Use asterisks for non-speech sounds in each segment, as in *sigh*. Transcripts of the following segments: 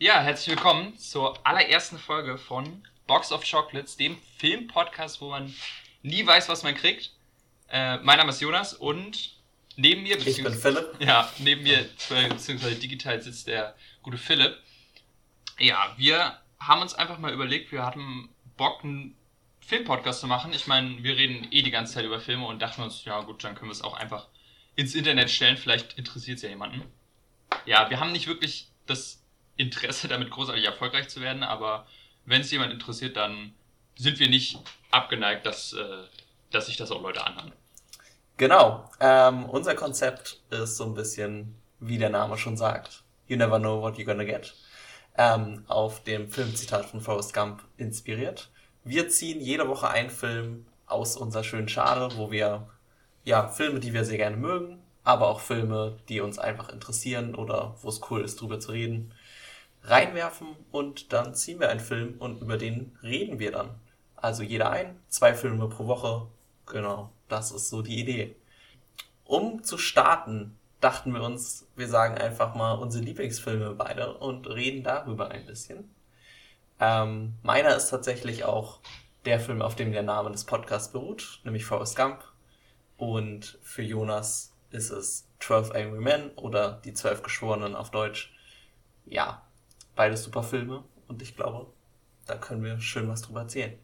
Ja, herzlich willkommen zur allerersten Folge von Box of Chocolates, dem Filmpodcast, wo man nie weiß, was man kriegt. Äh, mein Name ist Jonas und neben mir, ich bin Philipp. Ja, neben mir, beziehungsweise digital sitzt der gute Philipp. Ja, wir haben uns einfach mal überlegt, wir hatten Bock, einen Filmpodcast zu machen. Ich meine, wir reden eh die ganze Zeit über Filme und dachten uns, ja gut, dann können wir es auch einfach ins Internet stellen. Vielleicht interessiert es ja jemanden. Ja, wir haben nicht wirklich das Interesse, *laughs* damit großartig erfolgreich zu werden, aber wenn es jemand interessiert, dann sind wir nicht abgeneigt, dass, äh, dass sich das auch Leute anhören. Genau. Ähm, unser Konzept ist so ein bisschen, wie der Name schon sagt. You never know what you're gonna get. Ähm, auf dem Filmzitat von Forrest Gump inspiriert. Wir ziehen jede Woche einen Film aus unserer schönen Schale, wo wir ja Filme, die wir sehr gerne mögen, aber auch Filme, die uns einfach interessieren oder wo es cool ist, drüber zu reden, reinwerfen und dann ziehen wir einen Film und über den reden wir dann. Also jeder ein, zwei Filme pro Woche. Genau, das ist so die Idee. Um zu starten, dachten wir uns, wir sagen einfach mal unsere Lieblingsfilme beide und reden darüber ein bisschen. Ähm, meiner ist tatsächlich auch der Film, auf dem der Name des Podcasts beruht, nämlich Forrest Gump. Und für Jonas ist es 12 Angry Men oder Die Zwölf Geschworenen auf Deutsch. Ja, Beides super Filme und ich glaube, da können wir schön was drüber erzählen.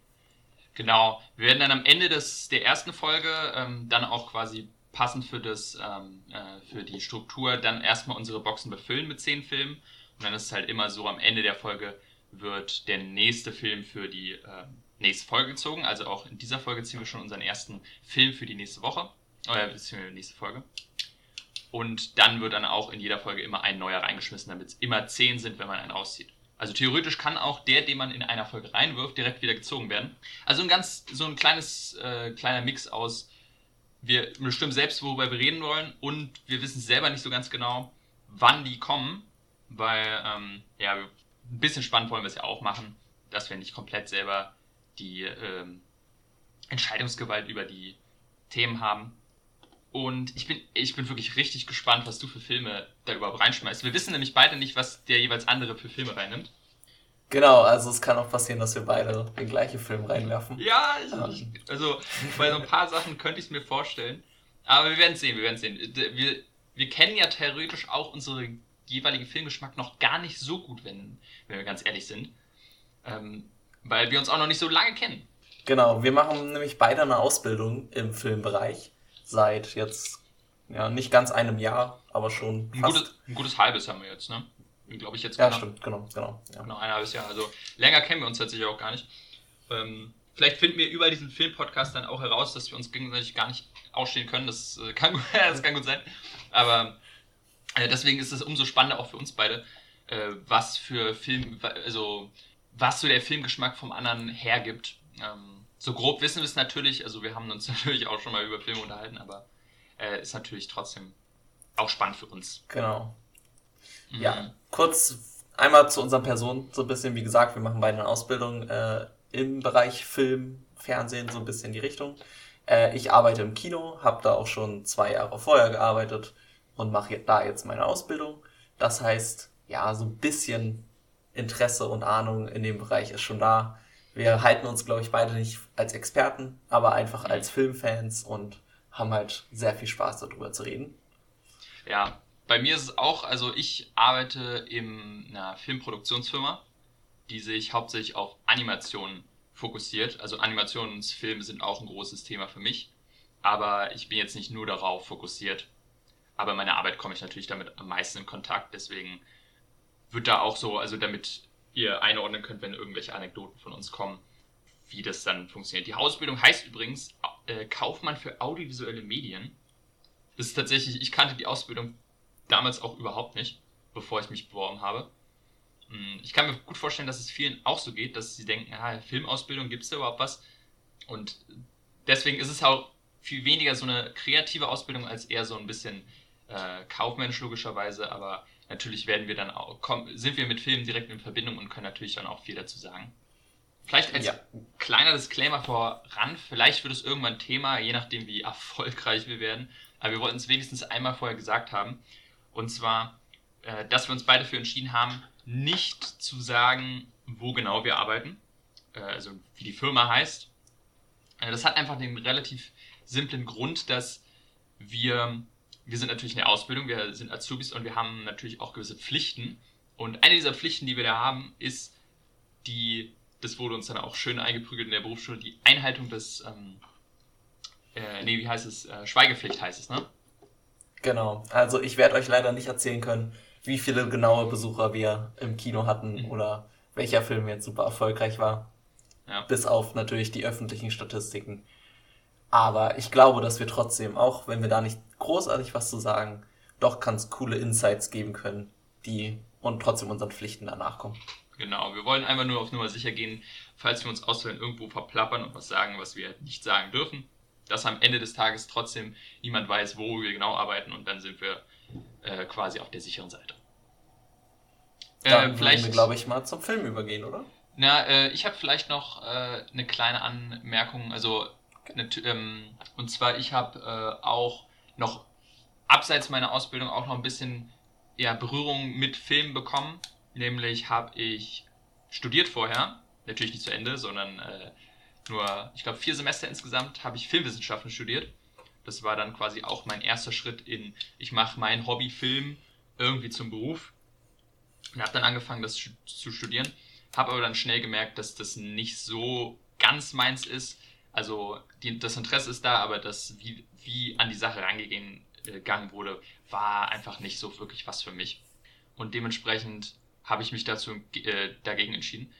Genau, wir werden dann am Ende des, der ersten Folge ähm, dann auch quasi passend für, das, ähm, äh, für die Struktur dann erstmal unsere Boxen befüllen mit zehn Filmen. Und dann ist es halt immer so, am Ende der Folge wird der nächste Film für die äh, nächste Folge gezogen. Also auch in dieser Folge ziehen wir schon unseren ersten Film für die nächste Woche. Oder äh, nächste Folge. Und dann wird dann auch in jeder Folge immer ein neuer reingeschmissen, damit es immer zehn sind, wenn man einen rauszieht. Also theoretisch kann auch der, den man in einer Folge reinwirft, direkt wieder gezogen werden. Also ein ganz, so ein kleines, äh, kleiner Mix aus, wir bestimmen selbst, worüber wir reden wollen und wir wissen selber nicht so ganz genau, wann die kommen, weil, ähm, ja, ein bisschen spannend wollen wir es ja auch machen, dass wir nicht komplett selber die ähm, Entscheidungsgewalt über die Themen haben. Und ich bin, ich bin wirklich richtig gespannt, was du für Filme da überhaupt reinschmeißt. Wir wissen nämlich beide nicht, was der jeweils andere für Filme reinnimmt. Genau, also es kann auch passieren, dass wir beide den gleichen Film reinwerfen. Ja, ich, also bei so ein paar Sachen könnte ich es mir vorstellen. Aber wir werden sehen, wir werden sehen. Wir, wir kennen ja theoretisch auch unseren jeweiligen Filmgeschmack noch gar nicht so gut, wenn, wenn wir ganz ehrlich sind. Ähm, weil wir uns auch noch nicht so lange kennen. Genau, wir machen nämlich beide eine Ausbildung im Filmbereich seit jetzt ja nicht ganz einem Jahr, aber schon ein gutes, ein gutes halbes haben wir jetzt, ne? Glaube ich jetzt. Ja, genau. stimmt, genau, genau. Ja. Genau, ein halbes Jahr. Also länger kennen wir uns tatsächlich auch gar nicht. Ähm, vielleicht finden wir über diesen Filmpodcast dann auch heraus, dass wir uns gegenseitig gar nicht ausstehen können. Das, äh, *laughs* kann, das kann gut sein. Aber äh, deswegen ist es umso spannender auch für uns beide, äh, was für Film, also was so der Filmgeschmack vom anderen hergibt. Ähm, so grob wissen wir es natürlich, also wir haben uns *laughs* natürlich auch schon mal über Filme unterhalten, aber äh, ist natürlich trotzdem auch spannend für uns. Genau. Mhm. Ja, kurz einmal zu unserer Person, so ein bisschen, wie gesagt, wir machen beide eine Ausbildung äh, im Bereich Film, Fernsehen, so ein bisschen die Richtung. Äh, ich arbeite im Kino, habe da auch schon zwei Jahre vorher gearbeitet und mache da jetzt meine Ausbildung. Das heißt, ja, so ein bisschen Interesse und Ahnung in dem Bereich ist schon da wir halten uns, glaube ich, beide nicht als Experten, aber einfach als Filmfans und haben halt sehr viel Spaß darüber zu reden. Ja, bei mir ist es auch, also ich arbeite in einer Filmproduktionsfirma, die sich hauptsächlich auf Animationen fokussiert. Also Animationsfilme sind auch ein großes Thema für mich, aber ich bin jetzt nicht nur darauf fokussiert. Aber in meiner Arbeit komme ich natürlich damit am meisten in Kontakt, deswegen wird da auch so, also damit ihr einordnen könnt, wenn irgendwelche Anekdoten von uns kommen, wie das dann funktioniert. Die Ausbildung heißt übrigens äh, Kaufmann für audiovisuelle Medien. Das ist tatsächlich, ich kannte die Ausbildung damals auch überhaupt nicht, bevor ich mich beworben habe. Hm, ich kann mir gut vorstellen, dass es vielen auch so geht, dass sie denken, ah, Filmausbildung, gibt es da überhaupt was? Und deswegen ist es auch viel weniger so eine kreative Ausbildung als eher so ein bisschen äh, kaufmännisch logischerweise, aber natürlich werden wir dann auch, komm, sind wir mit Filmen direkt in Verbindung und können natürlich dann auch viel dazu sagen. Vielleicht als ja. kleiner Disclaimer voran, vielleicht wird es irgendwann Thema, je nachdem wie *laughs* erfolgreich wir werden, aber wir wollten es wenigstens einmal vorher gesagt haben. Und zwar, äh, dass wir uns beide für entschieden haben, nicht zu sagen, wo genau wir arbeiten, äh, also wie die Firma heißt. Äh, das hat einfach den relativ simplen Grund, dass wir, wir sind natürlich in der Ausbildung, wir sind Azubis und wir haben natürlich auch gewisse Pflichten. Und eine dieser Pflichten, die wir da haben, ist die, das wurde uns dann auch schön eingeprügelt in der Berufsschule, die Einhaltung des, ähm, äh, nee, wie heißt es, äh, Schweigepflicht heißt es, ne? Genau. Also ich werde euch leider nicht erzählen können, wie viele genaue Besucher wir im Kino hatten mhm. oder welcher Film jetzt super erfolgreich war. Ja. Bis auf natürlich die öffentlichen Statistiken. Aber ich glaube, dass wir trotzdem, auch wenn wir da nicht großartig was zu sagen, doch ganz coole Insights geben können, die und trotzdem unseren Pflichten danach kommen. Genau, wir wollen einfach nur auf Nummer sicher gehen, falls wir uns auswählen, irgendwo verplappern und was sagen, was wir nicht sagen dürfen, dass am Ende des Tages trotzdem niemand weiß, wo wir genau arbeiten und dann sind wir äh, quasi auf der sicheren Seite. Dann äh, vielleicht wir, glaube ich, mal zum Film übergehen, oder? Na, äh, ich habe vielleicht noch äh, eine kleine Anmerkung. Also, und zwar, ich habe äh, auch noch abseits meiner Ausbildung auch noch ein bisschen ja, Berührung mit Filmen bekommen. Nämlich habe ich studiert vorher, natürlich nicht zu Ende, sondern äh, nur, ich glaube, vier Semester insgesamt habe ich Filmwissenschaften studiert. Das war dann quasi auch mein erster Schritt in, ich mache mein Hobby Film irgendwie zum Beruf. Und habe dann angefangen, das zu studieren. Habe aber dann schnell gemerkt, dass das nicht so ganz meins ist. Also die, das Interesse ist da, aber das, wie, wie an die Sache rangegangen äh, wurde, war einfach nicht so wirklich was für mich. Und dementsprechend habe ich mich dazu äh, dagegen entschieden.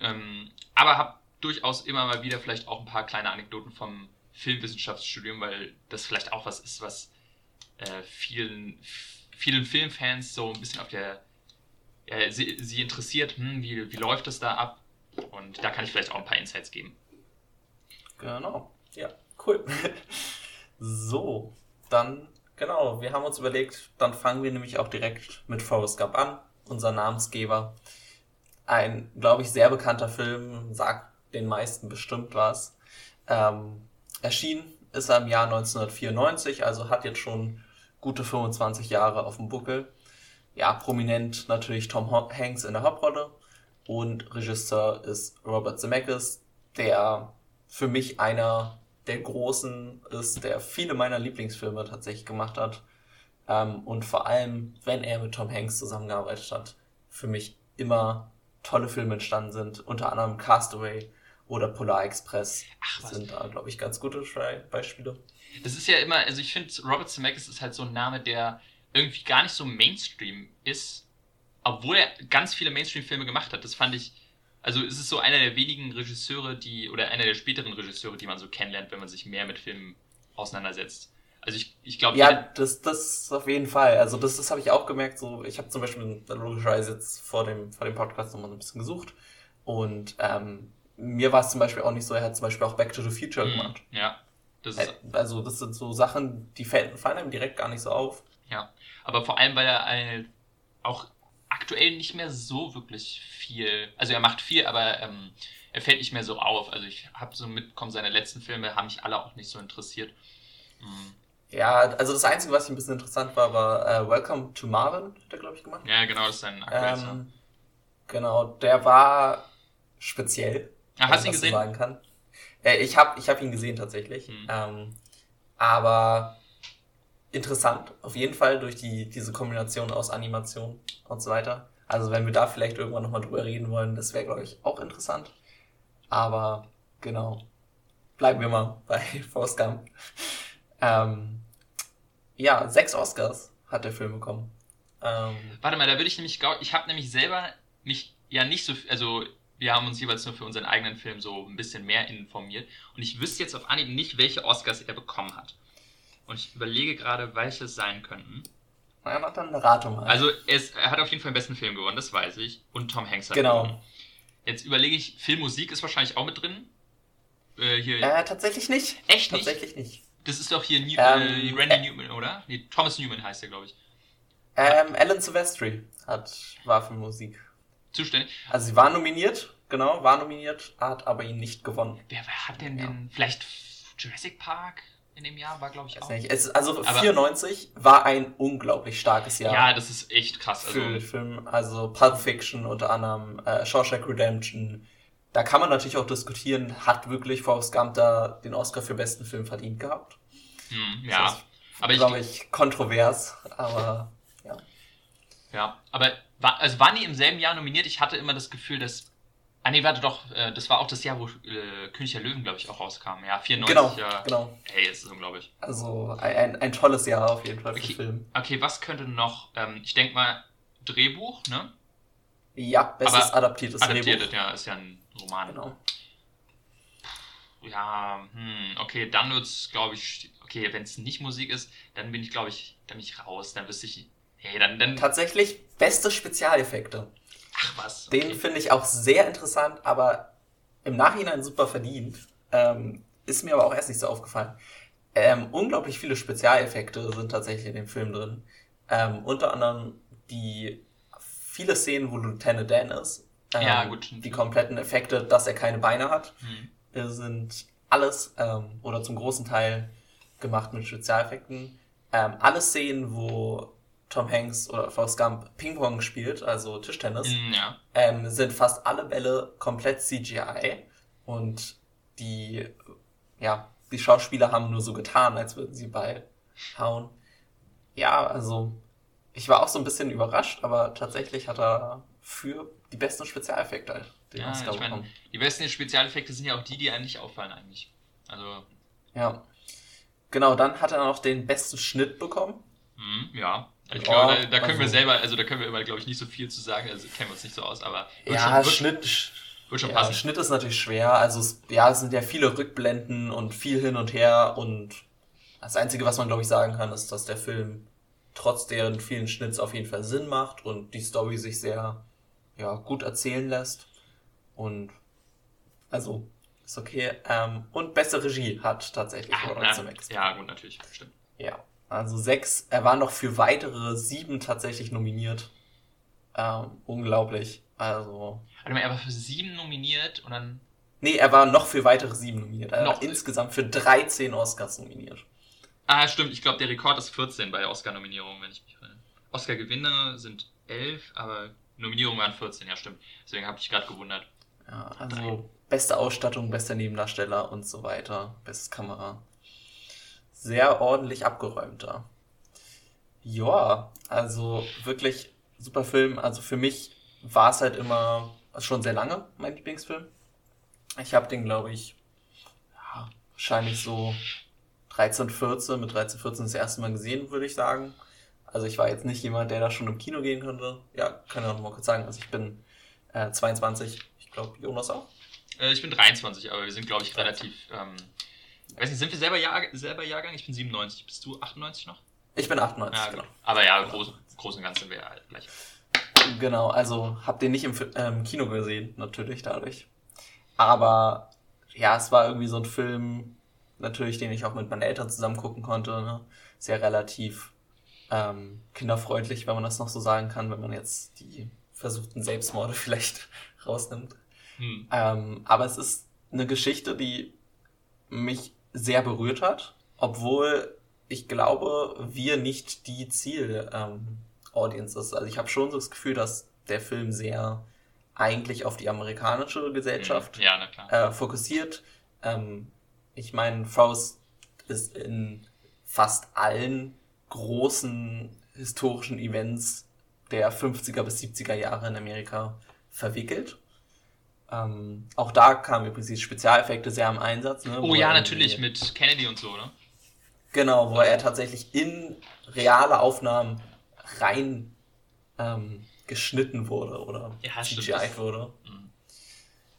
Ähm, aber habe durchaus immer mal wieder vielleicht auch ein paar kleine Anekdoten vom Filmwissenschaftsstudium, weil das vielleicht auch was ist, was äh, vielen, vielen Filmfans so ein bisschen auf der äh, sie, sie, interessiert, hm, wie, wie läuft es da ab? Und da kann ich vielleicht auch ein paar Insights geben. Genau, ja, cool. *laughs* so, dann, genau, wir haben uns überlegt, dann fangen wir nämlich auch direkt mit Forrest Gump an, unser Namensgeber. Ein, glaube ich, sehr bekannter Film, sagt den meisten bestimmt was. Ähm, erschienen ist er im Jahr 1994, also hat jetzt schon gute 25 Jahre auf dem Buckel ja, prominent natürlich Tom Hanks in der Hauptrolle und Regisseur ist Robert Zemeckis, der für mich einer der großen ist, der viele meiner Lieblingsfilme tatsächlich gemacht hat. Ähm, und vor allem, wenn er mit Tom Hanks zusammengearbeitet hat, für mich immer tolle Filme entstanden sind. Unter anderem Castaway oder Polar Express Ach, sind da, glaube ich, ganz gute Beispiele. Es ist ja immer, also ich finde, Robert Zemeckis ist halt so ein Name, der irgendwie gar nicht so Mainstream ist, obwohl er ganz viele Mainstream-Filme gemacht hat. Das fand ich, also es ist so einer der wenigen Regisseure, die, oder einer der späteren Regisseure, die man so kennenlernt, wenn man sich mehr mit Filmen auseinandersetzt. Also ich, ich glaube. Ja, das, das auf jeden Fall. Also das, das habe ich auch gemerkt. So, ich habe zum Beispiel logischerweise jetzt vor dem, vor dem Podcast nochmal ein bisschen gesucht. Und ähm, mir war es zum Beispiel auch nicht so, er hat zum Beispiel auch Back to the Future mm, gemacht. Ja. Das ist, also das sind so Sachen, die fallen, fallen einem direkt gar nicht so auf. Ja, aber vor allem, weil er eine, auch aktuell nicht mehr so wirklich viel, also er macht viel, aber ähm, er fällt nicht mehr so auf. Also ich habe so mitbekommen, seine letzten Filme haben mich alle auch nicht so interessiert. Mhm. Ja, also das Einzige, was ich ein bisschen interessant war, war äh, Welcome to Marvin, hat er, glaube ich, gemacht. Ja, genau, das ist sein aktuellster. Ähm, genau, der war speziell. Ach, hast du ihn gesehen? Sagen kann. Äh, ich habe ich hab ihn gesehen tatsächlich. Mhm. Ähm, aber interessant, auf jeden Fall durch die, diese Kombination aus Animation und so weiter. Also wenn wir da vielleicht irgendwann nochmal drüber reden wollen, das wäre, glaube ich, auch interessant. Aber genau, bleiben wir mal *laughs* bei Forrest Gump. Ähm, ja, sechs Oscars hat der Film bekommen. Ähm, Warte mal, da würde ich nämlich, ich habe nämlich selber mich ja nicht so, also wir haben uns jeweils nur für unseren eigenen Film so ein bisschen mehr informiert und ich wüsste jetzt auf Anhieb nicht, welche Oscars er bekommen hat. Und ich überlege gerade, welche es sein könnten. Na, ja, dann eine Ratung mal. Also es, er hat auf jeden Fall den besten Film gewonnen, das weiß ich. Und Tom Hanks hat genau. gewonnen. Jetzt überlege ich, Filmmusik ist wahrscheinlich auch mit drin. Äh, hier. Äh, tatsächlich nicht. Echt nicht? Tatsächlich nicht. Das ist doch hier New ähm, äh, Randy äh, Newman, oder? Nee, Thomas Newman heißt der, glaube ich. Ähm, Alan Silvestri hat, war für Musik. Zuständig. Also sie war nominiert, genau, war nominiert, hat aber ihn nicht gewonnen. Wer, wer hat denn ja. den, vielleicht Jurassic Park? In dem Jahr war, glaube ich, auch. Es, also Aber 94 war ein unglaublich starkes Jahr. Ja, das ist echt krass. Also, für Film, also Pulp Fiction unter anderem, äh, Shawshank Redemption. Da kann man natürlich auch diskutieren, hat wirklich Forrest Gump da den Oscar für besten Film verdient gehabt? Hm, ja. Das ist, aber glaube ich, kontrovers, aber ja. Ja, aber war, also waren die im selben Jahr nominiert? Ich hatte immer das Gefühl, dass. Ah nee, warte doch, äh, das war auch das Jahr, wo äh, König der Löwen, glaube ich, auch rauskam. Ja, 94. Genau, ja. genau. Hey, ist unglaublich. Also ein, ein tolles Jahr auf jeden Fall für okay, Film. Okay, was könnte noch, ähm, ich denke mal, Drehbuch, ne? Ja, bestes Aber adaptiertes adaptiert, Drehbuch. ja, ist ja ein Roman. Genau. Ja, hm, okay, dann wird es, glaube ich, okay, wenn es nicht Musik ist, dann bin ich, glaube ich, dann bin ich raus. Dann wüsste ich, hey, dann, dann... Tatsächlich beste Spezialeffekte. Ach was. Okay. Den finde ich auch sehr interessant, aber im Nachhinein super verdient. Ähm, ist mir aber auch erst nicht so aufgefallen. Ähm, unglaublich viele Spezialeffekte sind tatsächlich in dem Film drin. Ähm, unter anderem die viele Szenen, wo Lieutenant Dan ist. Ähm, ja, gut. Die kompletten Effekte, dass er keine Beine hat, hm. sind alles ähm, oder zum großen Teil gemacht mit Spezialeffekten. Ähm, alle Szenen, wo Tom Hanks oder Forrest Gump Ping-Pong spielt, also Tischtennis, mm, ja. ähm, sind fast alle Bälle komplett CGI und die, ja, die Schauspieler haben nur so getan, als würden sie Ball hauen. Ja, also ich war auch so ein bisschen überrascht, aber tatsächlich hat er für die besten Spezialeffekte halt den ja, Oscar ich mein, Die besten Spezialeffekte sind ja auch die, die einem nicht auffallen eigentlich. Also. Ja. Genau, dann hat er noch den besten Schnitt bekommen. Mhm, ja. Ich glaube, da, da, können also, wir selber, also da können wir immer, glaube ich, nicht so viel zu sagen, also kennen wir uns nicht so aus, aber ja, schon, Schnitt, wird schon ja, passen. Schnitt ist natürlich schwer, also es, ja, es sind ja viele Rückblenden und viel hin und her und das Einzige, was man, glaube ich, sagen kann, ist, dass der Film trotz deren vielen Schnitts auf jeden Fall Sinn macht und die Story sich sehr, ja, gut erzählen lässt und also ist okay. Ähm, und beste Regie hat tatsächlich Ach, na, Ja, gut, natürlich, stimmt. Ja, also sechs. Er war noch für weitere sieben tatsächlich nominiert. Ähm, unglaublich. Also. Warte mal, er war für sieben nominiert und dann. Nee, er war noch für weitere sieben nominiert. Er noch war insgesamt für 13 Oscars nominiert. Ah, stimmt. Ich glaube, der Rekord ist 14 bei Oscar-Nominierungen, wenn ich mich erinnere. Oscar-Gewinne sind 11, aber Nominierungen waren 14, ja, stimmt. Deswegen habe ich gerade gewundert. Ja, also beste Ausstattung, bester Nebendarsteller und so weiter, bestes Kamera. Sehr ordentlich abgeräumter. Ja, also wirklich super Film. Also für mich war es halt immer schon sehr lange mein Lieblingsfilm. Ich habe den, glaube ich, ja, wahrscheinlich so 13, 14, mit 13, 14 das erste Mal gesehen, würde ich sagen. Also ich war jetzt nicht jemand, der da schon im Kino gehen könnte. Ja, kann ich auch mal kurz sagen. Also ich bin äh, 22. Ich glaube, Jonas auch. Äh, ich bin 23, aber wir sind, glaube ich, relativ. Ähm, weiß nicht, sind wir selber, Jahr, selber Jahrgang? Ich bin 97. Bist du 98 noch? Ich bin 98, ja, genau. Aber ja, genau. groß, groß und ganz sind wir ja gleich. Genau, also habt ihr nicht im ähm, Kino gesehen, natürlich dadurch. Aber ja, es war irgendwie so ein Film, natürlich, den ich auch mit meinen Eltern zusammen gucken konnte. Ne? Sehr relativ ähm, kinderfreundlich, wenn man das noch so sagen kann, wenn man jetzt die versuchten Selbstmorde *laughs* vielleicht rausnimmt. Hm. Ähm, aber es ist eine Geschichte, die mich sehr berührt hat, obwohl ich glaube, wir nicht die Ziel-Audience ähm, ist. Also ich habe schon so das Gefühl, dass der Film sehr eigentlich auf die amerikanische Gesellschaft hm. ja, äh, fokussiert. Ähm, ich meine, Faust ist in fast allen großen historischen Events der 50er bis 70er Jahre in Amerika verwickelt. Ähm, auch da kamen übrigens die Spezialeffekte sehr am Einsatz. Ne, oh ja, natürlich, mit Kennedy und so, ne? Genau, wo er tatsächlich in reale Aufnahmen rein ähm, geschnitten wurde oder ja, CGI wurde. Mhm.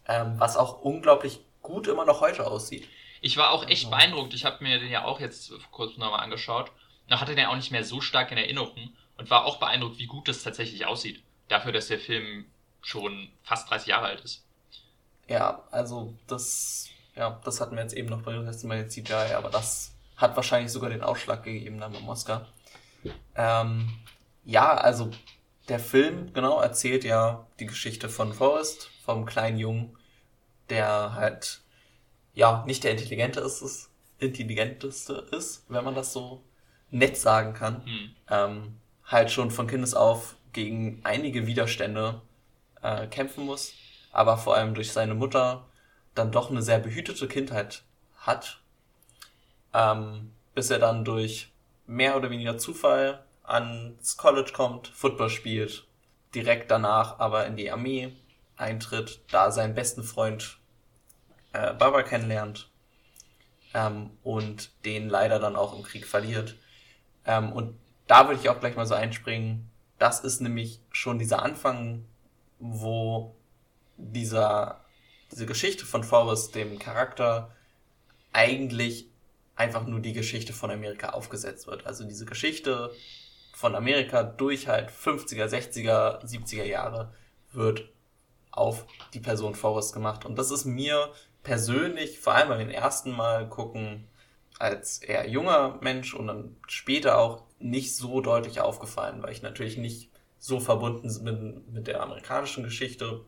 Ähm, was auch unglaublich gut immer noch heute aussieht. Ich war auch echt also. beeindruckt. Ich habe mir den ja auch jetzt kurzem nochmal angeschaut. Da hatte den auch nicht mehr so stark in Erinnerung und war auch beeindruckt, wie gut das tatsächlich aussieht. Dafür, dass der Film schon fast 30 Jahre alt ist. Ja, also das, ja, das hatten wir jetzt eben noch bei letzten Mal CGI, aber das hat wahrscheinlich sogar den Ausschlag gegeben dann beim Oscar. Ähm, ja, also der Film, genau, erzählt ja die Geschichte von Forrest, vom kleinen Jungen, der halt ja, nicht der Intelligente ist es, intelligenteste ist, wenn man das so nett sagen kann. Hm. Ähm, halt schon von Kindes auf gegen einige Widerstände äh, kämpfen muss, aber vor allem durch seine Mutter dann doch eine sehr behütete Kindheit hat, ähm, bis er dann durch mehr oder weniger Zufall ans College kommt, Football spielt, direkt danach aber in die Armee eintritt, da seinen besten Freund äh, Barbara kennenlernt ähm, und den leider dann auch im Krieg verliert. Ähm, und da würde ich auch gleich mal so einspringen. Das ist nämlich schon dieser Anfang, wo dieser, diese Geschichte von Forrest, dem Charakter, eigentlich einfach nur die Geschichte von Amerika aufgesetzt wird. Also diese Geschichte von Amerika durch halt 50er, 60er, 70er Jahre wird auf die Person Forrest gemacht. Und das ist mir persönlich, vor allem beim ersten Mal gucken, als eher junger Mensch und dann später auch nicht so deutlich aufgefallen, weil ich natürlich nicht so verbunden bin mit der amerikanischen Geschichte.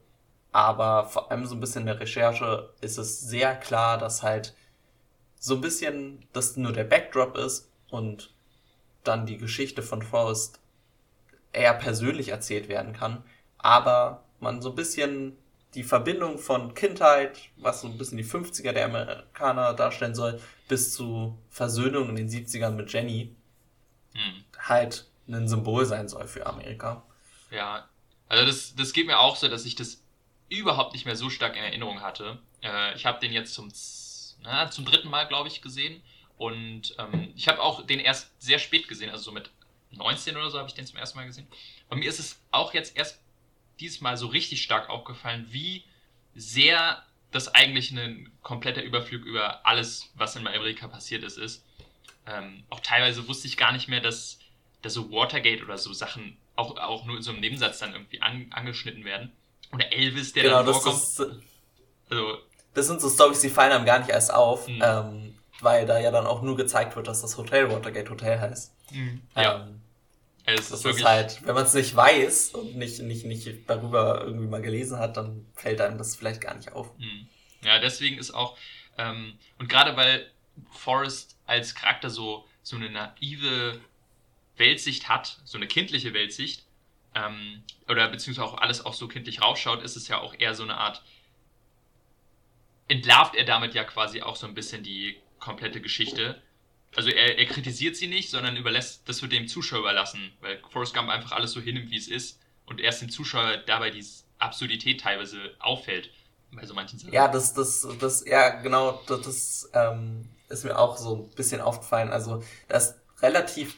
Aber vor allem so ein bisschen in der Recherche ist es sehr klar, dass halt so ein bisschen das nur der Backdrop ist und dann die Geschichte von Forrest eher persönlich erzählt werden kann, aber man so ein bisschen die Verbindung von Kindheit, was so ein bisschen die 50er der Amerikaner darstellen soll, bis zu Versöhnung in den 70ern mit Jenny, hm. halt ein Symbol sein soll für Amerika. Ja, also das, das geht mir auch so, dass ich das überhaupt nicht mehr so stark in Erinnerung hatte. Äh, ich habe den jetzt zum, na, zum dritten Mal, glaube ich, gesehen. Und ähm, ich habe auch den erst sehr spät gesehen, also so mit 19 oder so habe ich den zum ersten Mal gesehen. Und mir ist es auch jetzt erst dieses Mal so richtig stark aufgefallen, wie sehr das eigentlich ein kompletter Überflug über alles, was in Amerika passiert ist, ist. Ähm, auch teilweise wusste ich gar nicht mehr, dass, dass so Watergate oder so Sachen auch, auch nur in so einem Nebensatz dann irgendwie an, angeschnitten werden. Oder Elvis, der genau, dann vorkommt. Ist, also, das sind so Storys, die fallen einem gar nicht erst auf, mhm. ähm, weil da ja dann auch nur gezeigt wird, dass das Hotel Watergate Hotel heißt. Mhm. Ja. Ähm, es das ist, ist halt, wenn man es nicht weiß und nicht, nicht, nicht darüber irgendwie mal gelesen hat, dann fällt einem das vielleicht gar nicht auf. Hm. Ja, deswegen ist auch, ähm, und gerade weil Forrest als Charakter so, so eine naive Weltsicht hat, so eine kindliche Weltsicht, ähm, oder beziehungsweise auch alles auch so kindlich rausschaut, ist es ja auch eher so eine Art, entlarvt er damit ja quasi auch so ein bisschen die komplette Geschichte also er, er kritisiert sie nicht, sondern überlässt, das wird dem Zuschauer überlassen, weil Forrest Gump einfach alles so hinnimmt, wie es ist und erst dem Zuschauer dabei die Absurdität teilweise auffällt bei so manchen Sachen. Ja, das, das, das, ja, genau, das, das ähm, ist mir auch so ein bisschen aufgefallen. Also, das relativ,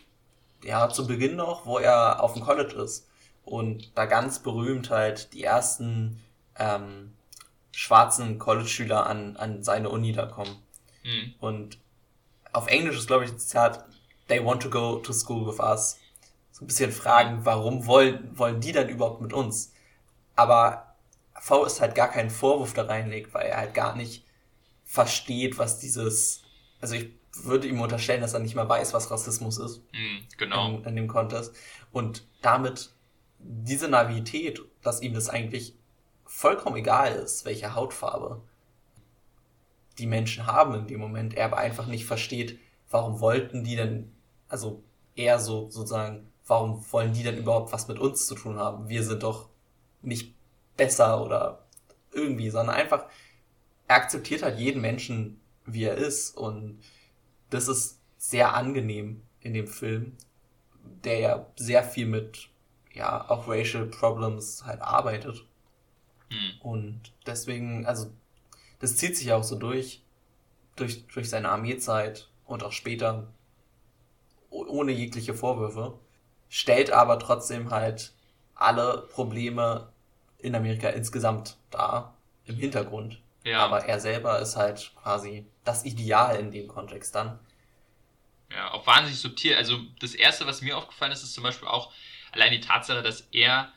ja, zu Beginn noch, wo er auf dem College ist und da ganz berühmt halt die ersten ähm, schwarzen College-Schüler an, an seine Uni da kommen. Mhm. Und auf Englisch ist, glaube ich, das Zitat, they want to go to school with us. So ein bisschen fragen, warum wollen, wollen die dann überhaupt mit uns? Aber V ist halt gar keinen Vorwurf da reinlegt, weil er halt gar nicht versteht, was dieses, also ich würde ihm unterstellen, dass er nicht mal weiß, was Rassismus ist. Mm, genau. In, in dem Contest. Und damit diese Navität, dass ihm das eigentlich vollkommen egal ist, welche Hautfarbe die Menschen haben in dem Moment, er aber einfach nicht versteht, warum wollten die denn, also eher so sozusagen, warum wollen die denn überhaupt was mit uns zu tun haben? Wir sind doch nicht besser oder irgendwie, sondern einfach, er akzeptiert halt jeden Menschen, wie er ist und das ist sehr angenehm in dem Film, der ja sehr viel mit, ja, auch Racial Problems halt arbeitet. Hm. Und deswegen, also das zieht sich auch so durch, durch, durch seine Armeezeit und auch später ohne jegliche Vorwürfe, stellt aber trotzdem halt alle Probleme in Amerika insgesamt dar, im Hintergrund. Ja. Aber er selber ist halt quasi das Ideal in dem Kontext dann. Ja, auch wahnsinnig subtil. Also das Erste, was mir aufgefallen ist, ist zum Beispiel auch allein die Tatsache, dass er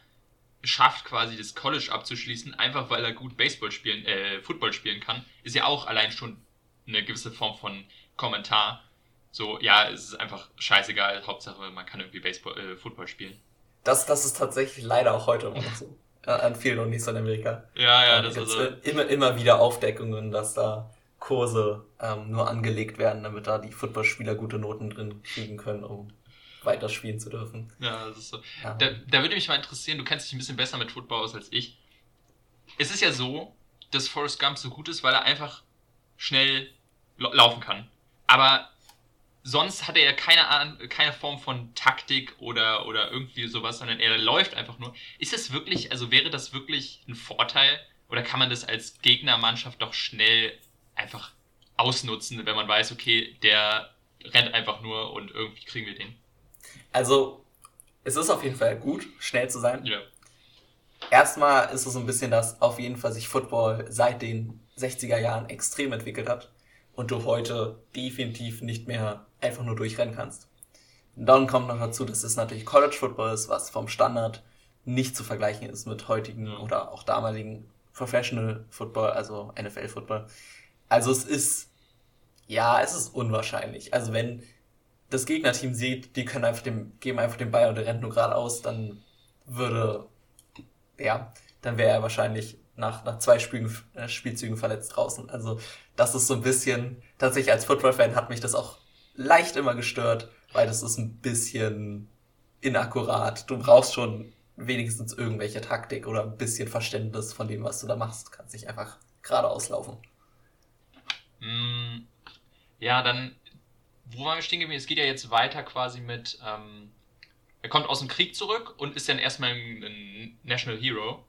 schafft, quasi das College abzuschließen, einfach weil er gut Baseball spielen, äh, Football spielen kann, ist ja auch allein schon eine gewisse Form von Kommentar. So, ja, es ist einfach scheißegal, Hauptsache man kann irgendwie Baseball, äh, Football spielen. Das, das ist tatsächlich leider auch heute noch so. An vielen Unis in Amerika. Ja, ja, das ist also. Immer, immer wieder Aufdeckungen, dass da Kurse ähm, nur angelegt werden, damit da die Footballspieler gute Noten drin kriegen können, um weiter spielen zu dürfen. Ja, das ist so. Ja. Da, da würde mich mal interessieren, du kennst dich ein bisschen besser mit Football aus als ich. Es ist ja so, dass Forrest Gump so gut ist, weil er einfach schnell laufen kann. Aber sonst hat er ja keine, keine Form von Taktik oder, oder irgendwie sowas, sondern er läuft einfach nur. Ist das wirklich, also wäre das wirklich ein Vorteil oder kann man das als Gegnermannschaft doch schnell einfach ausnutzen, wenn man weiß, okay, der rennt einfach nur und irgendwie kriegen wir den? Also, es ist auf jeden Fall gut, schnell zu sein. Ja. Erstmal ist es so ein bisschen, dass auf jeden Fall sich Football seit den 60er Jahren extrem entwickelt hat und du heute definitiv nicht mehr einfach nur durchrennen kannst. Und dann kommt noch dazu, dass es natürlich College Football ist, was vom Standard nicht zu vergleichen ist mit heutigen oder auch damaligen Professional Football, also NFL Football. Also es ist, ja, es ist unwahrscheinlich. Also wenn das Gegnerteam sieht, die können einfach dem, geben einfach den Ball und der rennt nur geradeaus, dann würde, ja, dann wäre er wahrscheinlich nach, nach zwei Spielen, äh, Spielzügen verletzt draußen. Also das ist so ein bisschen, tatsächlich als Football-Fan hat mich das auch leicht immer gestört, weil das ist ein bisschen inakkurat. Du brauchst schon wenigstens irgendwelche Taktik oder ein bisschen Verständnis von dem, was du da machst. Kannst nicht einfach geradeaus laufen. Mm, ja, dann, wo waren wir stehen geblieben? Es geht ja jetzt weiter quasi mit, ähm, er kommt aus dem Krieg zurück und ist dann erstmal ein, ein National Hero.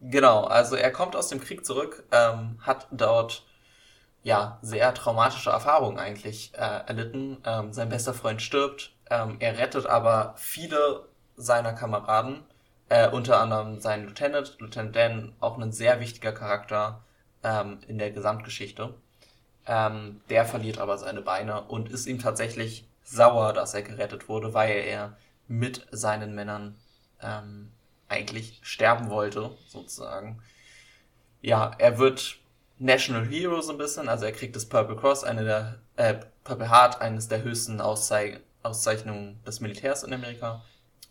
Genau, also er kommt aus dem Krieg zurück, ähm, hat dort ja sehr traumatische Erfahrungen eigentlich äh, erlitten. Ähm, sein bester Freund stirbt, ähm, er rettet aber viele seiner Kameraden, äh, unter anderem seinen Lieutenant, Lieutenant Dan, auch ein sehr wichtiger Charakter ähm, in der Gesamtgeschichte. Ähm, der verliert aber seine Beine und ist ihm tatsächlich sauer, dass er gerettet wurde, weil er mit seinen Männern ähm, eigentlich sterben wollte, sozusagen. Ja, er wird National Hero so ein bisschen, also er kriegt das Purple Cross, eine der, äh, Purple Heart, eines der höchsten Auszei Auszeichnungen des Militärs in Amerika,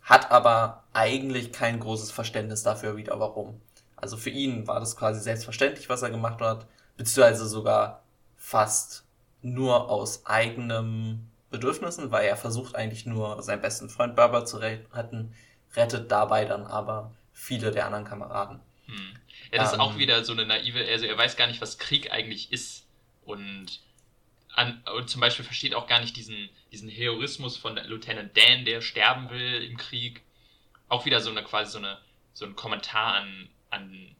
hat aber eigentlich kein großes Verständnis dafür wieder, warum. Also für ihn war das quasi selbstverständlich, was er gemacht hat, beziehungsweise sogar fast nur aus eigenem Bedürfnissen, weil er versucht eigentlich nur seinen besten Freund Barber zu retten, rettet dabei dann aber viele der anderen Kameraden. Hm. Ja, das ähm, ist auch wieder so eine naive, also er weiß gar nicht, was Krieg eigentlich ist und, an, und zum Beispiel versteht auch gar nicht diesen, diesen Heroismus von Lieutenant Dan, der sterben will im Krieg. Auch wieder so eine quasi so eine so ein Kommentar an, an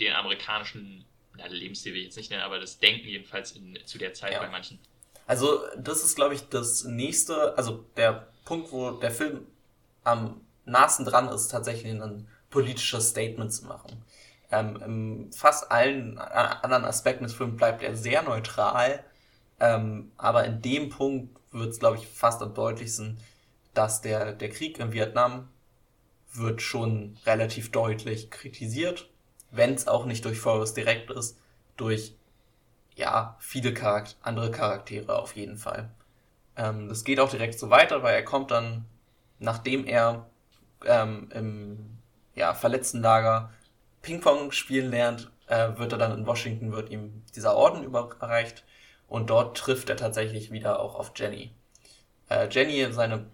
den amerikanischen na, Lebensstil will ich jetzt nicht nennen, aber das Denken jedenfalls in, zu der Zeit ja. bei manchen. Also das ist, glaube ich, das nächste, also der Punkt, wo der Film am nahesten dran ist, tatsächlich ein politisches Statement zu machen. Ähm, in fast allen anderen Aspekten des Films bleibt er sehr neutral, ähm, aber in dem Punkt wird es, glaube ich, fast am deutlichsten, dass der, der Krieg in Vietnam wird schon relativ deutlich kritisiert, wenn es auch nicht durch Forrest direkt ist, durch ja, viele Charakter andere Charaktere auf jeden Fall. Ähm, das geht auch direkt so weiter, weil er kommt dann, nachdem er ähm, im ja, Verletztenlager Ping-Pong spielen lernt, äh, wird er dann in Washington, wird ihm dieser Orden überreicht und dort trifft er tatsächlich wieder auch auf Jenny. Äh, Jenny, seine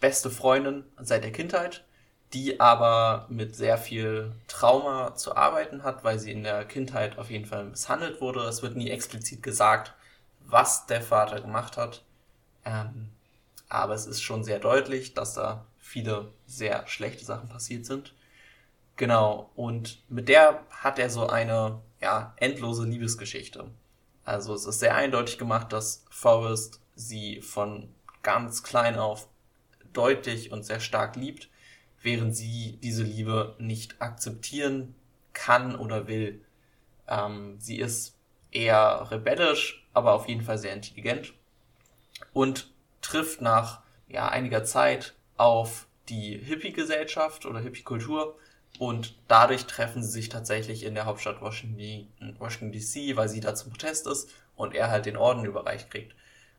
beste Freundin seit der Kindheit, die aber mit sehr viel Trauma zu arbeiten hat, weil sie in der Kindheit auf jeden Fall misshandelt wurde. Es wird nie explizit gesagt, was der Vater gemacht hat. Ähm, aber es ist schon sehr deutlich, dass da viele sehr schlechte Sachen passiert sind. Genau, und mit der hat er so eine ja, endlose Liebesgeschichte. Also es ist sehr eindeutig gemacht, dass Forrest sie von ganz klein auf deutlich und sehr stark liebt, während sie diese Liebe nicht akzeptieren kann oder will. Ähm, sie ist eher rebellisch, aber auf jeden Fall sehr intelligent und trifft nach ja, einiger Zeit auf die Hippie-Gesellschaft oder Hippie-Kultur und dadurch treffen sie sich tatsächlich in der Hauptstadt Washington, Washington DC, weil sie da zum Protest ist und er halt den Orden überreicht kriegt.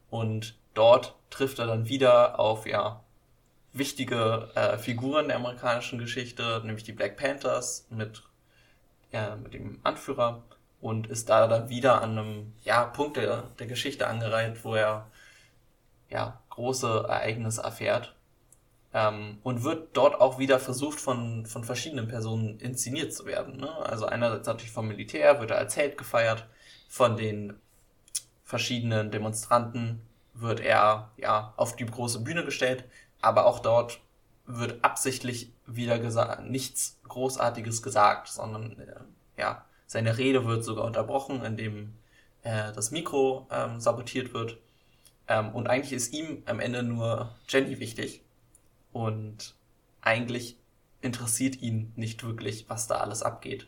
Und dort trifft er dann wieder auf ja wichtige äh, Figuren der amerikanischen Geschichte, nämlich die Black Panthers mit, ja, mit dem Anführer und ist da dann wieder an einem ja, Punkt der, der Geschichte angereiht, wo er ja, große Ereignisse erfährt. Ähm, und wird dort auch wieder versucht, von, von verschiedenen Personen inszeniert zu werden. Ne? Also einerseits natürlich vom Militär, wird er als Held gefeiert, von den verschiedenen Demonstranten wird er ja auf die große Bühne gestellt, aber auch dort wird absichtlich wieder gesagt, nichts Großartiges gesagt, sondern äh, ja, seine Rede wird sogar unterbrochen, indem äh, das Mikro ähm, sabotiert wird. Ähm, und eigentlich ist ihm am Ende nur Jenny wichtig. Und eigentlich interessiert ihn nicht wirklich, was da alles abgeht.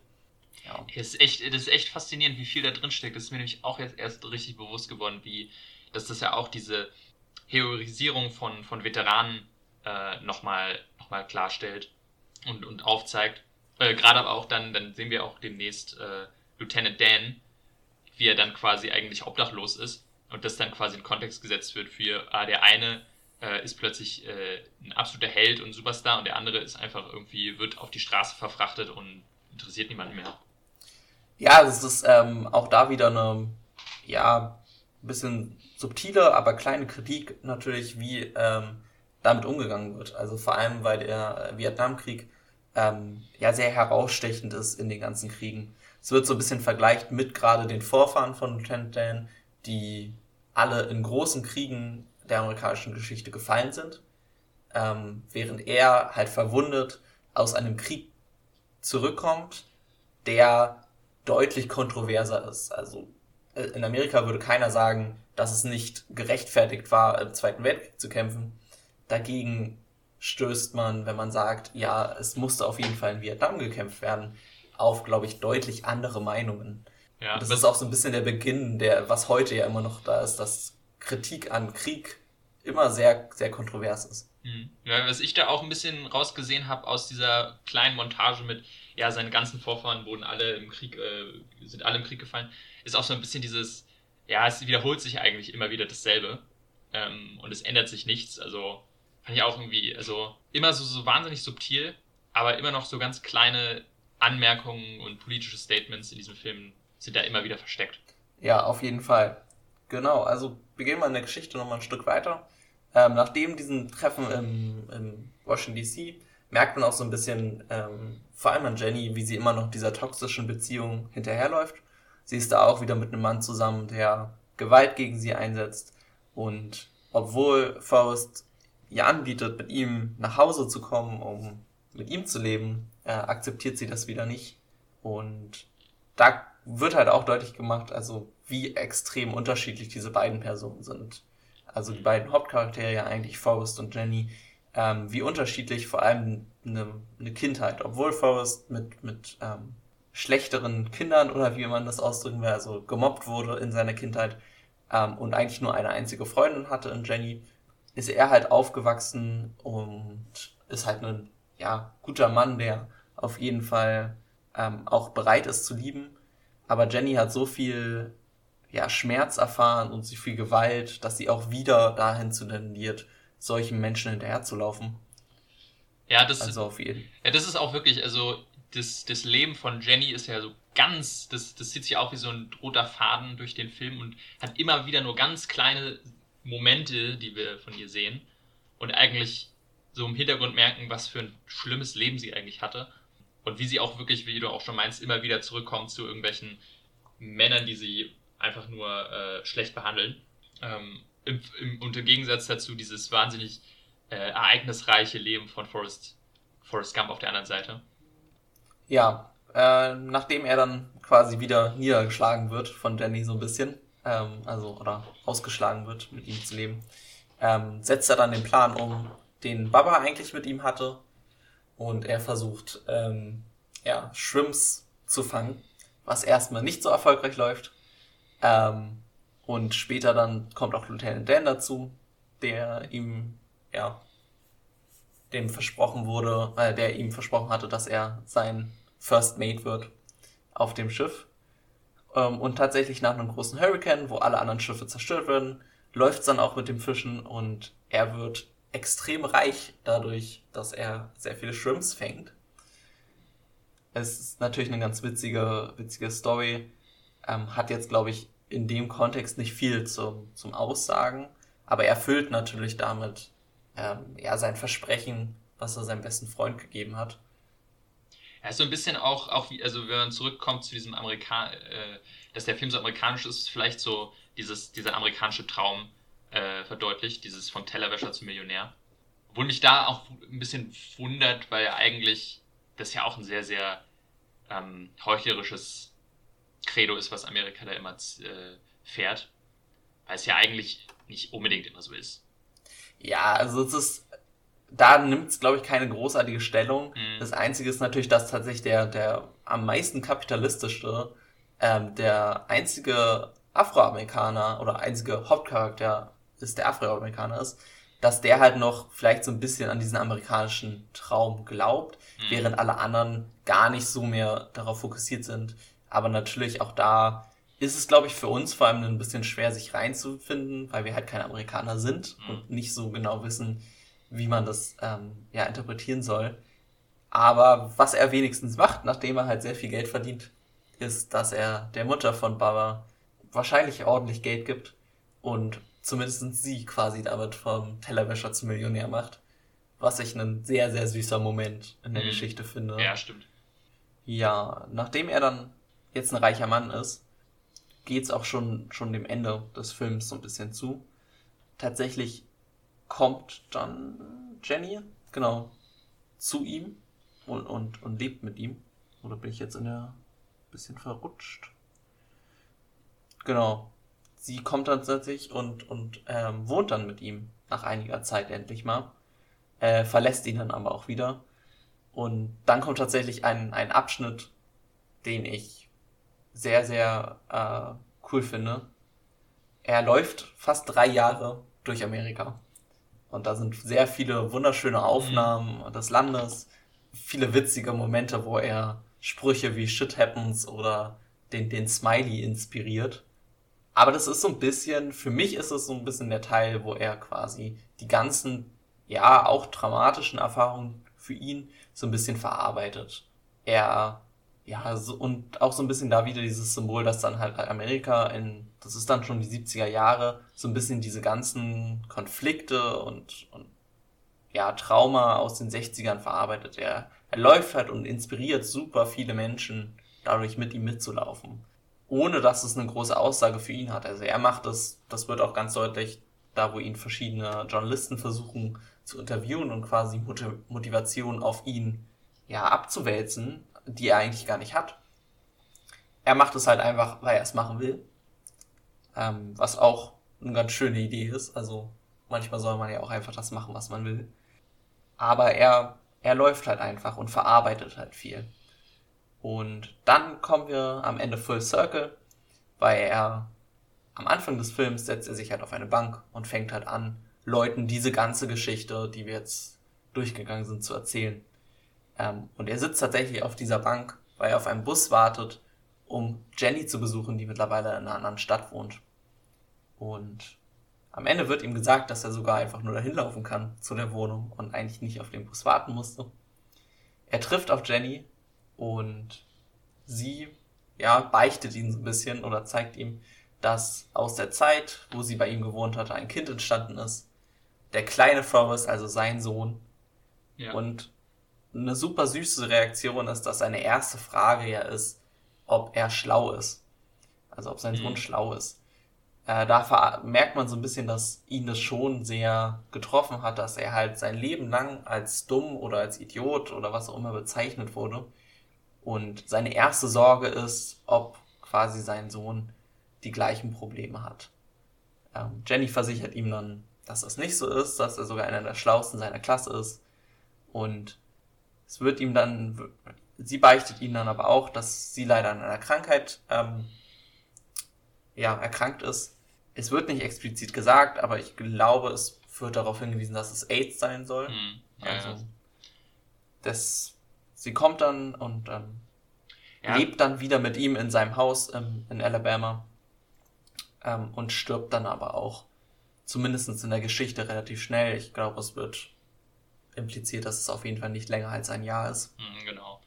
Ja. Es ist echt, das ist echt faszinierend, wie viel da drin steckt. Das ist mir nämlich auch jetzt erst richtig bewusst geworden, wie, dass das ja auch diese Heroisierung von, von Veteranen äh, nochmal noch mal klarstellt und, und aufzeigt. Äh, Gerade aber auch dann, dann sehen wir auch demnächst äh, Lieutenant Dan, wie er dann quasi eigentlich obdachlos ist und das dann quasi in Kontext gesetzt wird für, ah, der eine äh, ist plötzlich äh, ein absoluter Held und Superstar und der andere ist einfach irgendwie, wird auf die Straße verfrachtet und interessiert niemanden mehr. Ja, das ist ähm, auch da wieder eine, ja, ein bisschen subtile, aber kleine Kritik natürlich, wie ähm, damit umgegangen wird. Also vor allem, weil der Vietnamkrieg ähm, ja sehr herausstechend ist in den ganzen Kriegen. Es wird so ein bisschen vergleicht mit gerade den Vorfahren von Lieutenant Dan, die alle in großen Kriegen der amerikanischen Geschichte gefallen sind, ähm, während er halt verwundet aus einem Krieg zurückkommt, der deutlich kontroverser ist. Also in Amerika würde keiner sagen, dass es nicht gerechtfertigt war, im Zweiten Weltkrieg zu kämpfen. Dagegen stößt man, wenn man sagt, ja, es musste auf jeden Fall in Vietnam gekämpft werden, auf, glaube ich, deutlich andere Meinungen. Ja, und das ist auch so ein bisschen der Beginn, der, was heute ja immer noch da ist, dass Kritik an Krieg immer sehr, sehr kontrovers ist. Mhm. Ja, was ich da auch ein bisschen rausgesehen habe aus dieser kleinen Montage mit, ja, seine ganzen Vorfahren wurden alle im Krieg, äh, sind alle im Krieg gefallen, ist auch so ein bisschen dieses, ja, es wiederholt sich eigentlich immer wieder dasselbe. Ähm, und es ändert sich nichts. Also fand ich auch irgendwie, also immer so, so wahnsinnig subtil, aber immer noch so ganz kleine Anmerkungen und politische Statements in diesem Film sind da immer wieder versteckt. Ja, auf jeden Fall. Genau, also wir gehen mal in der Geschichte nochmal ein Stück weiter. Ähm, nachdem diesen Treffen im, im Washington DC merkt man auch so ein bisschen, ähm, vor allem an Jenny, wie sie immer noch dieser toxischen Beziehung hinterherläuft. Sie ist da auch wieder mit einem Mann zusammen, der Gewalt gegen sie einsetzt. Und obwohl Faust ihr anbietet, mit ihm nach Hause zu kommen, um mit ihm zu leben, äh, akzeptiert sie das wieder nicht. Und da wird halt auch deutlich gemacht, also wie extrem unterschiedlich diese beiden Personen sind. Also die beiden Hauptcharaktere eigentlich, Forrest und Jenny, ähm, wie unterschiedlich vor allem eine, eine Kindheit, obwohl Forrest mit, mit ähm, schlechteren Kindern oder wie man das ausdrücken will, also gemobbt wurde in seiner Kindheit ähm, und eigentlich nur eine einzige Freundin hatte in Jenny, ist er halt aufgewachsen und ist halt ein ja, guter Mann, der auf jeden Fall ähm, auch bereit ist zu lieben. Aber Jenny hat so viel ja, Schmerz erfahren und so viel Gewalt, dass sie auch wieder dahin zu tendiert, solchen Menschen hinterherzulaufen. Ja, das, also auf jeden. ja, das ist auch wirklich, also das, das Leben von Jenny ist ja so ganz, das, das zieht sich auch wie so ein roter Faden durch den Film und hat immer wieder nur ganz kleine Momente, die wir von ihr sehen und eigentlich so im Hintergrund merken, was für ein schlimmes Leben sie eigentlich hatte und wie sie auch wirklich, wie du auch schon meinst, immer wieder zurückkommt zu irgendwelchen Männern, die sie einfach nur äh, schlecht behandeln. Ähm, im, im, und im Gegensatz dazu dieses wahnsinnig äh, ereignisreiche Leben von Forrest, Forrest Gump auf der anderen Seite. Ja, äh, nachdem er dann quasi wieder niedergeschlagen wird von Danny so ein bisschen, ähm, also oder ausgeschlagen wird, mit ihm zu leben, ähm, setzt er dann den Plan um, den Baba eigentlich mit ihm hatte, und er versucht, ähm, ja, Shrimps zu fangen, was erstmal nicht so erfolgreich läuft. Ähm, und später dann kommt auch Lieutenant Dan dazu, der ihm, ja, dem versprochen wurde, äh, der ihm versprochen hatte, dass er sein First Mate wird auf dem Schiff. Ähm, und tatsächlich nach einem großen Hurricane, wo alle anderen Schiffe zerstört werden, läuft es dann auch mit dem Fischen und er wird extrem reich dadurch, dass er sehr viele Shrimps fängt. Es ist natürlich eine ganz witzige, witzige Story, Ähm, hat jetzt, glaube ich, in dem Kontext nicht viel zum, zum Aussagen, aber er erfüllt natürlich damit ähm, ja, sein Versprechen, was er seinem besten Freund gegeben hat. Ja, ist so ein bisschen auch, auch wie, also wenn man zurückkommt zu diesem Amerikan, äh, dass der Film so amerikanisch ist, vielleicht so dieses, dieser amerikanische Traum äh, verdeutlicht, dieses von Tellerwäscher zum Millionär. Obwohl mich da auch ein bisschen wundert, weil eigentlich das ja auch ein sehr, sehr ähm, heuchlerisches Credo ist, was Amerika da immer äh, fährt. Weil es ja eigentlich nicht unbedingt immer so ist. Ja, also es ist, da nimmt es, glaube ich, keine großartige Stellung. Mhm. Das Einzige ist natürlich, dass tatsächlich der, der am meisten kapitalistische, ähm, der einzige Afroamerikaner oder einzige Hauptcharakter ist, der Afroamerikaner ist, dass der halt noch vielleicht so ein bisschen an diesen amerikanischen Traum glaubt, mhm. während alle anderen gar nicht so mehr darauf fokussiert sind. Aber natürlich auch da ist es, glaube ich, für uns vor allem ein bisschen schwer, sich reinzufinden, weil wir halt keine Amerikaner sind mhm. und nicht so genau wissen, wie man das ähm, ja interpretieren soll. Aber was er wenigstens macht, nachdem er halt sehr viel Geld verdient, ist, dass er der Mutter von Baba wahrscheinlich ordentlich Geld gibt und zumindest sie quasi damit vom Tellerwäscher zum Millionär macht. Was ich einen sehr, sehr süßer Moment in der mhm. Geschichte finde. Ja, stimmt. Ja, nachdem er dann jetzt ein reicher Mann ist, geht's auch schon, schon dem Ende des Films so ein bisschen zu. Tatsächlich kommt dann Jenny, genau, zu ihm und, und, und lebt mit ihm. Oder bin ich jetzt in der bisschen verrutscht? Genau. Sie kommt dann tatsächlich und, und ähm, wohnt dann mit ihm nach einiger Zeit endlich mal. Äh, verlässt ihn dann aber auch wieder. Und dann kommt tatsächlich ein, ein Abschnitt, den ich sehr, sehr äh, cool finde. Er läuft fast drei Jahre durch Amerika. Und da sind sehr viele wunderschöne Aufnahmen mhm. des Landes, viele witzige Momente, wo er Sprüche wie Shit happens oder den, den Smiley inspiriert. Aber das ist so ein bisschen, für mich ist es so ein bisschen der Teil, wo er quasi die ganzen, ja, auch dramatischen Erfahrungen für ihn so ein bisschen verarbeitet. Er ja, so, und auch so ein bisschen da wieder dieses Symbol, dass dann halt Amerika in, das ist dann schon die 70er Jahre, so ein bisschen diese ganzen Konflikte und, und ja, Trauma aus den 60ern verarbeitet. Er, er läuft halt und inspiriert super viele Menschen, dadurch mit ihm mitzulaufen. Ohne dass es eine große Aussage für ihn hat. Also er macht das, das wird auch ganz deutlich, da wo ihn verschiedene Journalisten versuchen zu interviewen und quasi Motivation auf ihn ja abzuwälzen, die er eigentlich gar nicht hat. Er macht es halt einfach, weil er es machen will. Ähm, was auch eine ganz schöne Idee ist. Also manchmal soll man ja auch einfach das machen, was man will. Aber er, er läuft halt einfach und verarbeitet halt viel. Und dann kommen wir am Ende Full Circle, weil er am Anfang des Films setzt er sich halt auf eine Bank und fängt halt an, Leuten diese ganze Geschichte, die wir jetzt durchgegangen sind, zu erzählen. Ähm, und er sitzt tatsächlich auf dieser Bank, weil er auf einen Bus wartet, um Jenny zu besuchen, die mittlerweile in einer anderen Stadt wohnt. Und am Ende wird ihm gesagt, dass er sogar einfach nur dahin laufen kann zu der Wohnung und eigentlich nicht auf den Bus warten musste. Er trifft auf Jenny und sie, ja, beichtet ihn so ein bisschen oder zeigt ihm, dass aus der Zeit, wo sie bei ihm gewohnt hatte, ein Kind entstanden ist. Der kleine Forrest, also sein Sohn. Ja. Und eine super süße Reaktion ist, dass seine erste Frage ja ist, ob er schlau ist. Also ob sein mhm. Sohn schlau ist. Äh, da merkt man so ein bisschen, dass ihn das schon sehr getroffen hat, dass er halt sein Leben lang als dumm oder als Idiot oder was auch immer bezeichnet wurde. Und seine erste Sorge ist, ob quasi sein Sohn die gleichen Probleme hat. Ähm, Jenny versichert ihm dann, dass das nicht so ist, dass er sogar einer der Schlausten seiner Klasse ist. Und es wird ihm dann, sie beichtet ihm dann aber auch, dass sie leider an einer Krankheit ähm, ja, erkrankt ist. Es wird nicht explizit gesagt, aber ich glaube, es wird darauf hingewiesen, dass es AIDS sein soll. Hm, ja, also, ja. Das, sie kommt dann und ähm, ja. lebt dann wieder mit ihm in seinem Haus ähm, in Alabama ähm, und stirbt dann aber auch, zumindest in der Geschichte, relativ schnell. Ich glaube, es wird impliziert, dass es auf jeden Fall nicht länger als ein Jahr ist. Mhm, genau.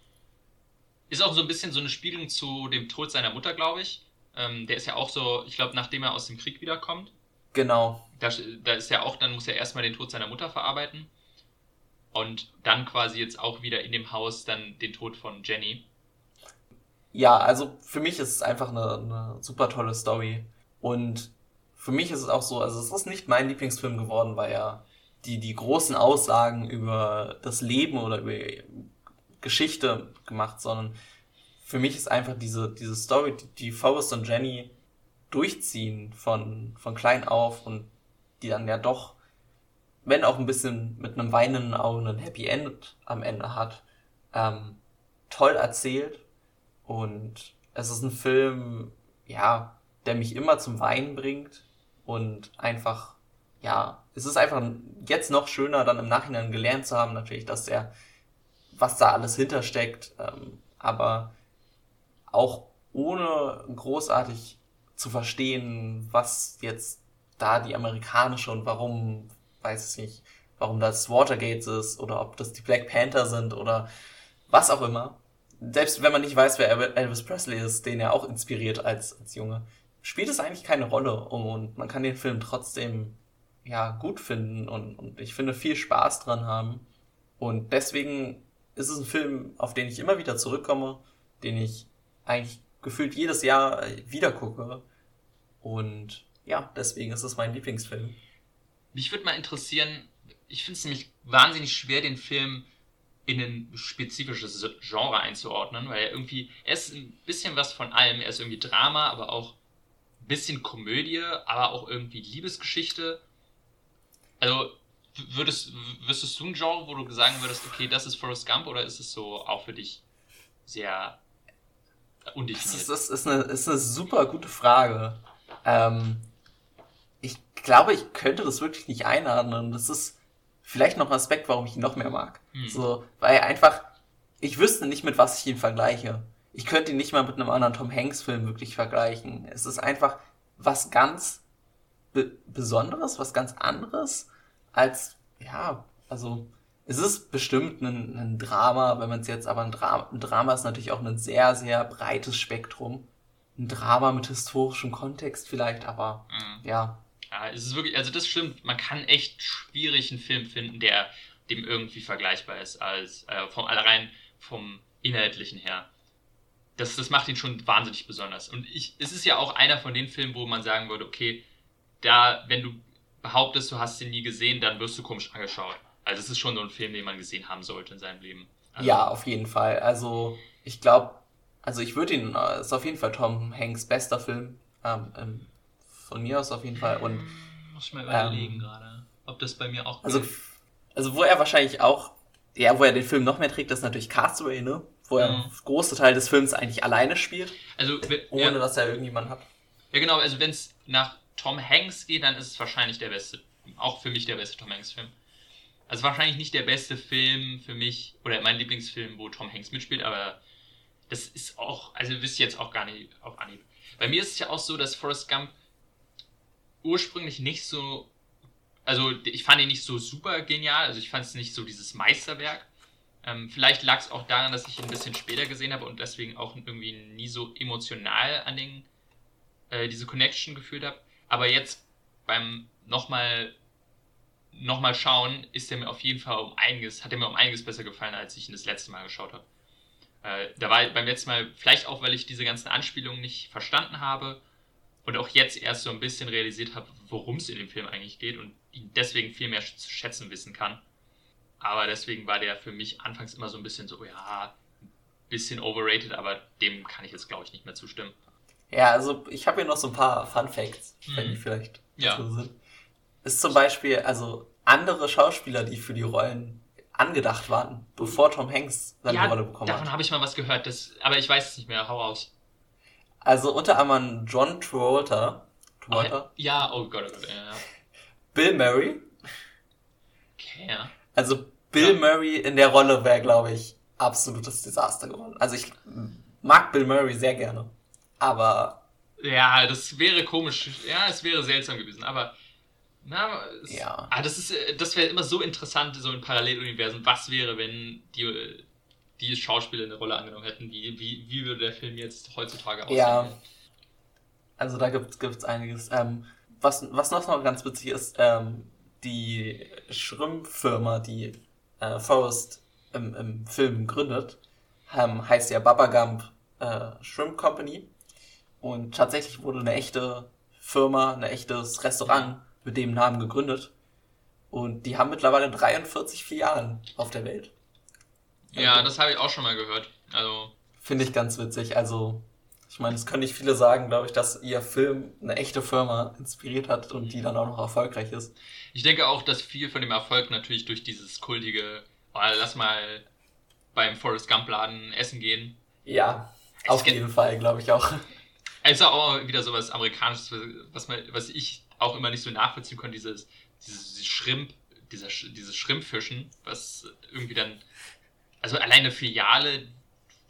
Ist auch so ein bisschen so eine Spiegelung zu dem Tod seiner Mutter, glaube ich. Ähm, der ist ja auch so, ich glaube, nachdem er aus dem Krieg wiederkommt. Genau. Da, da ist ja auch, dann muss er erstmal den Tod seiner Mutter verarbeiten. Und dann quasi jetzt auch wieder in dem Haus dann den Tod von Jenny. Ja, also für mich ist es einfach eine, eine super tolle Story. Und für mich ist es auch so, also es ist nicht mein Lieblingsfilm geworden, weil ja die, die großen Aussagen über das Leben oder über Geschichte gemacht, sondern für mich ist einfach diese, diese Story, die, die Forrest und Jenny durchziehen von, von klein auf und die dann ja doch, wenn auch ein bisschen mit einem weinenden Auge ein Happy End am Ende hat, ähm, toll erzählt. Und es ist ein Film, ja, der mich immer zum Weinen bringt und einfach, ja, es ist einfach jetzt noch schöner, dann im Nachhinein gelernt zu haben, natürlich, dass er, was da alles hintersteckt, ähm, aber auch ohne großartig zu verstehen, was jetzt da die amerikanische und warum, weiß ich nicht, warum das Watergate ist oder ob das die Black Panther sind oder was auch immer. Selbst wenn man nicht weiß, wer Elvis Presley ist, den er auch inspiriert als, als Junge, spielt es eigentlich keine Rolle und man kann den Film trotzdem ja gut finden und, und ich finde viel Spaß dran haben. Und deswegen ist es ein Film, auf den ich immer wieder zurückkomme, den ich eigentlich gefühlt jedes Jahr wieder gucke. Und ja, deswegen ist es mein Lieblingsfilm. Mich würde mal interessieren, ich finde es nämlich wahnsinnig schwer, den Film in ein spezifisches Genre einzuordnen, weil er irgendwie, er ist ein bisschen was von allem. Er ist irgendwie Drama, aber auch ein bisschen Komödie, aber auch irgendwie Liebesgeschichte. Also, würdest, wüsstest du ein Genre, wo du sagen würdest, okay, das ist Forrest Gump, oder ist es so auch für dich sehr undefiniert? Das ist, ist, eine, ist eine super gute Frage. Ähm, ich glaube, ich könnte das wirklich nicht einordnen. Das ist vielleicht noch ein Aspekt, warum ich ihn noch mehr mag. Hm. So, weil einfach, ich wüsste nicht, mit was ich ihn vergleiche. Ich könnte ihn nicht mal mit einem anderen Tom Hanks Film wirklich vergleichen. Es ist einfach was ganz Be Besonderes, was ganz anderes als, ja, also es ist bestimmt ein, ein Drama, wenn man es jetzt, aber ein, Dra ein Drama ist natürlich auch ein sehr, sehr breites Spektrum. Ein Drama mit historischem Kontext vielleicht, aber mhm. ja. Ja, es ist wirklich, also das stimmt, man kann echt schwierig einen Film finden, der dem irgendwie vergleichbar ist, als äh, vom allein vom Inhaltlichen her. Das, das macht ihn schon wahnsinnig besonders. Und ich, es ist ja auch einer von den Filmen, wo man sagen würde, okay, da, wenn du behauptest, du hast ihn nie gesehen, dann wirst du komisch angeschaut. Also es ist schon so ein Film, den man gesehen haben sollte in seinem Leben. Also ja, auf jeden Fall. Also ich glaube, also ich würde ihn, äh, ist auf jeden Fall Tom Hanks bester Film. Ähm, ähm, von mir aus auf jeden Fall. Und, Muss ich mal überlegen ähm, gerade, ob das bei mir auch. Also, also wo er wahrscheinlich auch, ja, wo er den Film noch mehr trägt, ist natürlich Castaway, ne? Wo er mhm. große Teil des Films eigentlich alleine spielt. Also, ohne ja. dass er irgendjemanden hat. Ja, genau, also wenn es nach Tom Hanks geht, dann ist es wahrscheinlich der beste, auch für mich der beste Tom Hanks-Film. Also wahrscheinlich nicht der beste Film für mich, oder mein Lieblingsfilm, wo Tom Hanks mitspielt, aber das ist auch, also wisst ihr jetzt auch gar nicht auf Anhieb. Bei mir ist es ja auch so, dass Forrest Gump ursprünglich nicht so, also ich fand ihn nicht so super genial, also ich fand es nicht so dieses Meisterwerk. Ähm, vielleicht lag es auch daran, dass ich ihn ein bisschen später gesehen habe und deswegen auch irgendwie nie so emotional an den, äh, diese Connection gefühlt habe. Aber jetzt beim nochmal nochmal schauen, ist er mir auf jeden Fall um einiges, hat er mir um einiges besser gefallen, als ich ihn das letzte Mal geschaut habe. Äh, da war beim letzten Mal, vielleicht auch, weil ich diese ganzen Anspielungen nicht verstanden habe und auch jetzt erst so ein bisschen realisiert habe, worum es in dem Film eigentlich geht und ihn deswegen viel mehr zu schätzen wissen kann. Aber deswegen war der für mich anfangs immer so ein bisschen so, ja, ein bisschen overrated, aber dem kann ich jetzt, glaube ich, nicht mehr zustimmen. Ja, also ich habe hier noch so ein paar Fun Facts, wenn die mhm. vielleicht ja. so sind. Ist zum Beispiel, also andere Schauspieler, die für die Rollen angedacht waren, bevor Tom Hanks seine ja, Rolle bekommen davon hat. Davon habe ich mal was gehört, das, aber ich weiß es nicht mehr. Hau aus. Also unter anderem John Travolta. Travolta. Oh, ja, oh Gott, oh Gott, ja. Bill Murray. Okay, ja. Also Bill ja. Murray in der Rolle wäre, glaube ich, absolutes Desaster geworden. Also ich mag Bill Murray sehr gerne. Aber. Ja, das wäre komisch. Ja, es wäre seltsam gewesen. Aber na, es, ja. Ah, das ist, äh, das wäre immer so interessant, so in Paralleluniversen. Was wäre, wenn die, die Schauspieler eine Rolle angenommen hätten? Wie, wie, wie würde der Film jetzt heutzutage aussehen? Ja. Also da gibt es einiges. Ähm, was, was noch, noch ganz witzig ist, ähm, die Schrimpfirma, die äh, Forrest im, im Film gründet, ähm, heißt ja Baba Gump äh, Shrimp Company. Und tatsächlich wurde eine echte Firma, ein echtes Restaurant mit dem Namen gegründet. Und die haben mittlerweile 43 Filialen auf der Welt. Ja, das habe ich auch schon mal gehört. Also. Finde ich ganz witzig. Also, ich meine, es können nicht viele sagen, glaube ich, dass ihr Film eine echte Firma inspiriert hat und die dann auch noch erfolgreich ist. Ich denke auch, dass viel von dem Erfolg natürlich durch dieses kultige, oh, lass mal beim Forrest Gump Laden essen gehen. Ja, auf jeden Fall, glaube ich auch. Es ist auch wieder so was Amerikanisches, was, man, was ich auch immer nicht so nachvollziehen konnte, dieses, dieses Schrimp, dieser, dieses Schrimpfischen, was irgendwie dann, also alleine eine Filiale,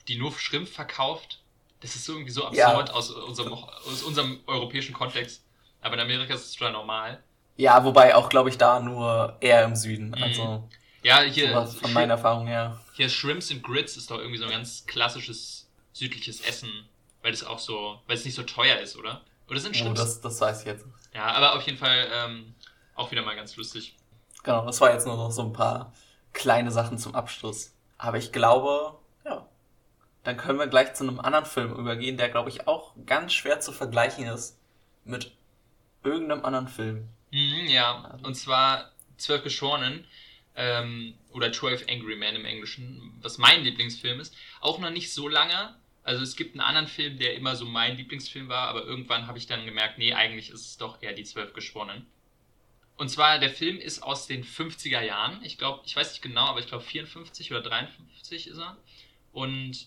die nur Schrimp verkauft, das ist irgendwie so absurd ja. aus, unserem, aus unserem europäischen Kontext. Aber in Amerika ist es total normal. Ja, wobei auch, glaube ich, da nur eher im Süden. Mhm. Also, ja, hier. von meiner Erfahrung her. Hier Shrimps and Grits ist doch irgendwie so ein ganz klassisches südliches Essen, weil es auch so, weil es nicht so teuer ist, oder? Oder sind Shrimps? Oh, das, das weiß ich jetzt. Ja, aber auf jeden Fall ähm, auch wieder mal ganz lustig. Genau, das war jetzt nur noch so ein paar kleine Sachen zum Abschluss. Aber ich glaube, ja, dann können wir gleich zu einem anderen Film übergehen, der, glaube ich, auch ganz schwer zu vergleichen ist mit irgendeinem anderen Film. Mhm, ja, also. und zwar Zwölf Geschworenen ähm, oder 12 Angry Men im Englischen, was mein Lieblingsfilm ist. Auch noch nicht so lange. Also es gibt einen anderen Film, der immer so mein Lieblingsfilm war, aber irgendwann habe ich dann gemerkt, nee, eigentlich ist es doch eher die Zwölf Geschworenen. Und zwar, der Film ist aus den 50er Jahren. Ich glaube, ich weiß nicht genau, aber ich glaube 54 oder 53 ist er. Und